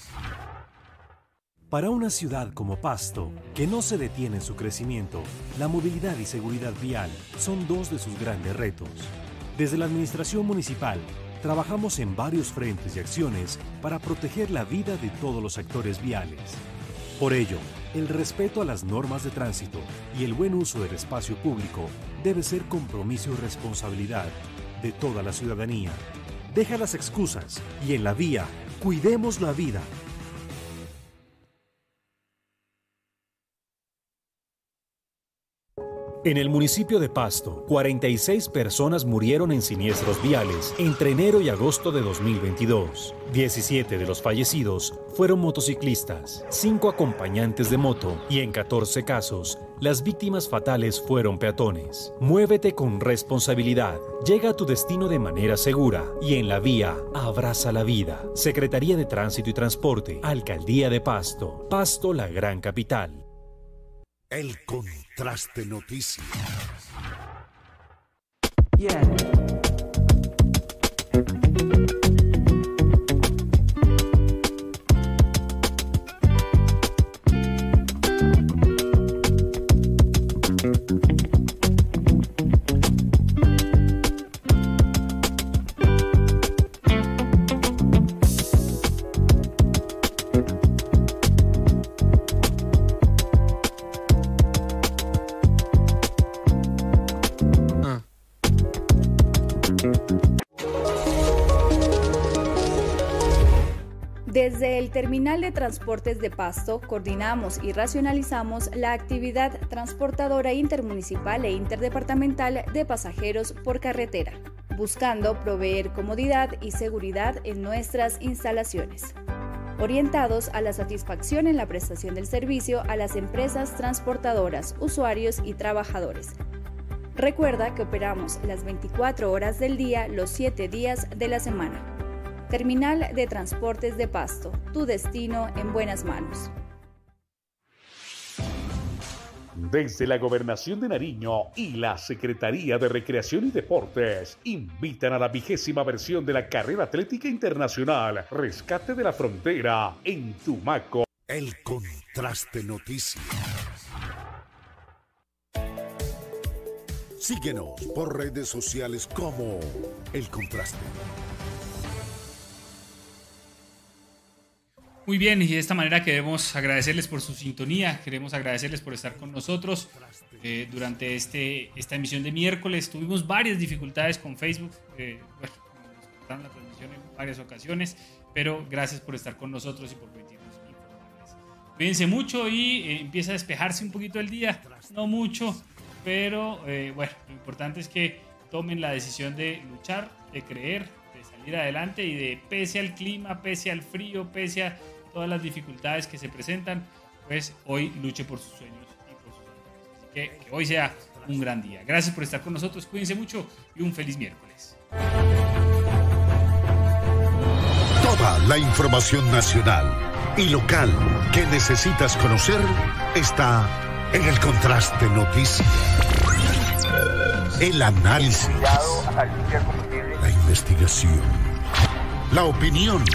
Para una ciudad como Pasto, que no se detiene en su crecimiento, la movilidad y seguridad vial son dos de sus grandes retos. Desde la Administración Municipal, trabajamos en varios frentes y acciones para proteger la vida de todos los actores viales. Por ello, el respeto a las normas de tránsito y el buen uso del espacio público debe ser compromiso y responsabilidad de toda la ciudadanía. Deja las excusas y en la vía, cuidemos la vida. En el municipio de Pasto, 46 personas murieron en siniestros viales entre enero y agosto de 2022. 17 de los fallecidos fueron motociclistas, 5 acompañantes de moto y en 14 casos, las víctimas fatales fueron peatones. Muévete con responsabilidad, llega a tu destino de manera segura y en la vía, abraza la vida. Secretaría de Tránsito y Transporte, Alcaldía de Pasto, Pasto la gran capital. El Contraste Noticias. Terminal de Transportes de Pasto coordinamos y racionalizamos la actividad transportadora intermunicipal e interdepartamental de pasajeros por carretera, buscando proveer comodidad y seguridad en nuestras instalaciones, orientados a la satisfacción en la prestación del servicio a las empresas transportadoras, usuarios y trabajadores. Recuerda que operamos las 24 horas del día los 7 días de la semana. Terminal de Transportes de Pasto, tu destino en buenas manos. Desde la Gobernación de Nariño y la Secretaría de Recreación y Deportes invitan a la vigésima versión de la Carrera Atlética Internacional Rescate de la Frontera en Tumaco. El Contraste Noticias. Síguenos por redes sociales como El Contraste. Muy bien, y de esta manera queremos agradecerles por su sintonía, queremos agradecerles por estar con nosotros eh, durante este, esta emisión de miércoles. Tuvimos varias dificultades con Facebook, eh, bueno, nos cortaron la transmisión en varias ocasiones, pero gracias por estar con nosotros y por permitirnos informarles. Cuídense mucho y eh, empieza a despejarse un poquito el día, no mucho, pero eh, bueno, lo importante es que tomen la decisión de luchar, de creer, salir adelante y de pese al clima, pese al frío, pese a todas las dificultades que se presentan, pues hoy luche por sus sueños y por sus. Así que que hoy sea un gran día. Gracias por estar con nosotros, cuídense mucho y un feliz miércoles. Toda la información nacional, y local que necesitas conocer está en el Contraste Noticias. El análisis, la opinión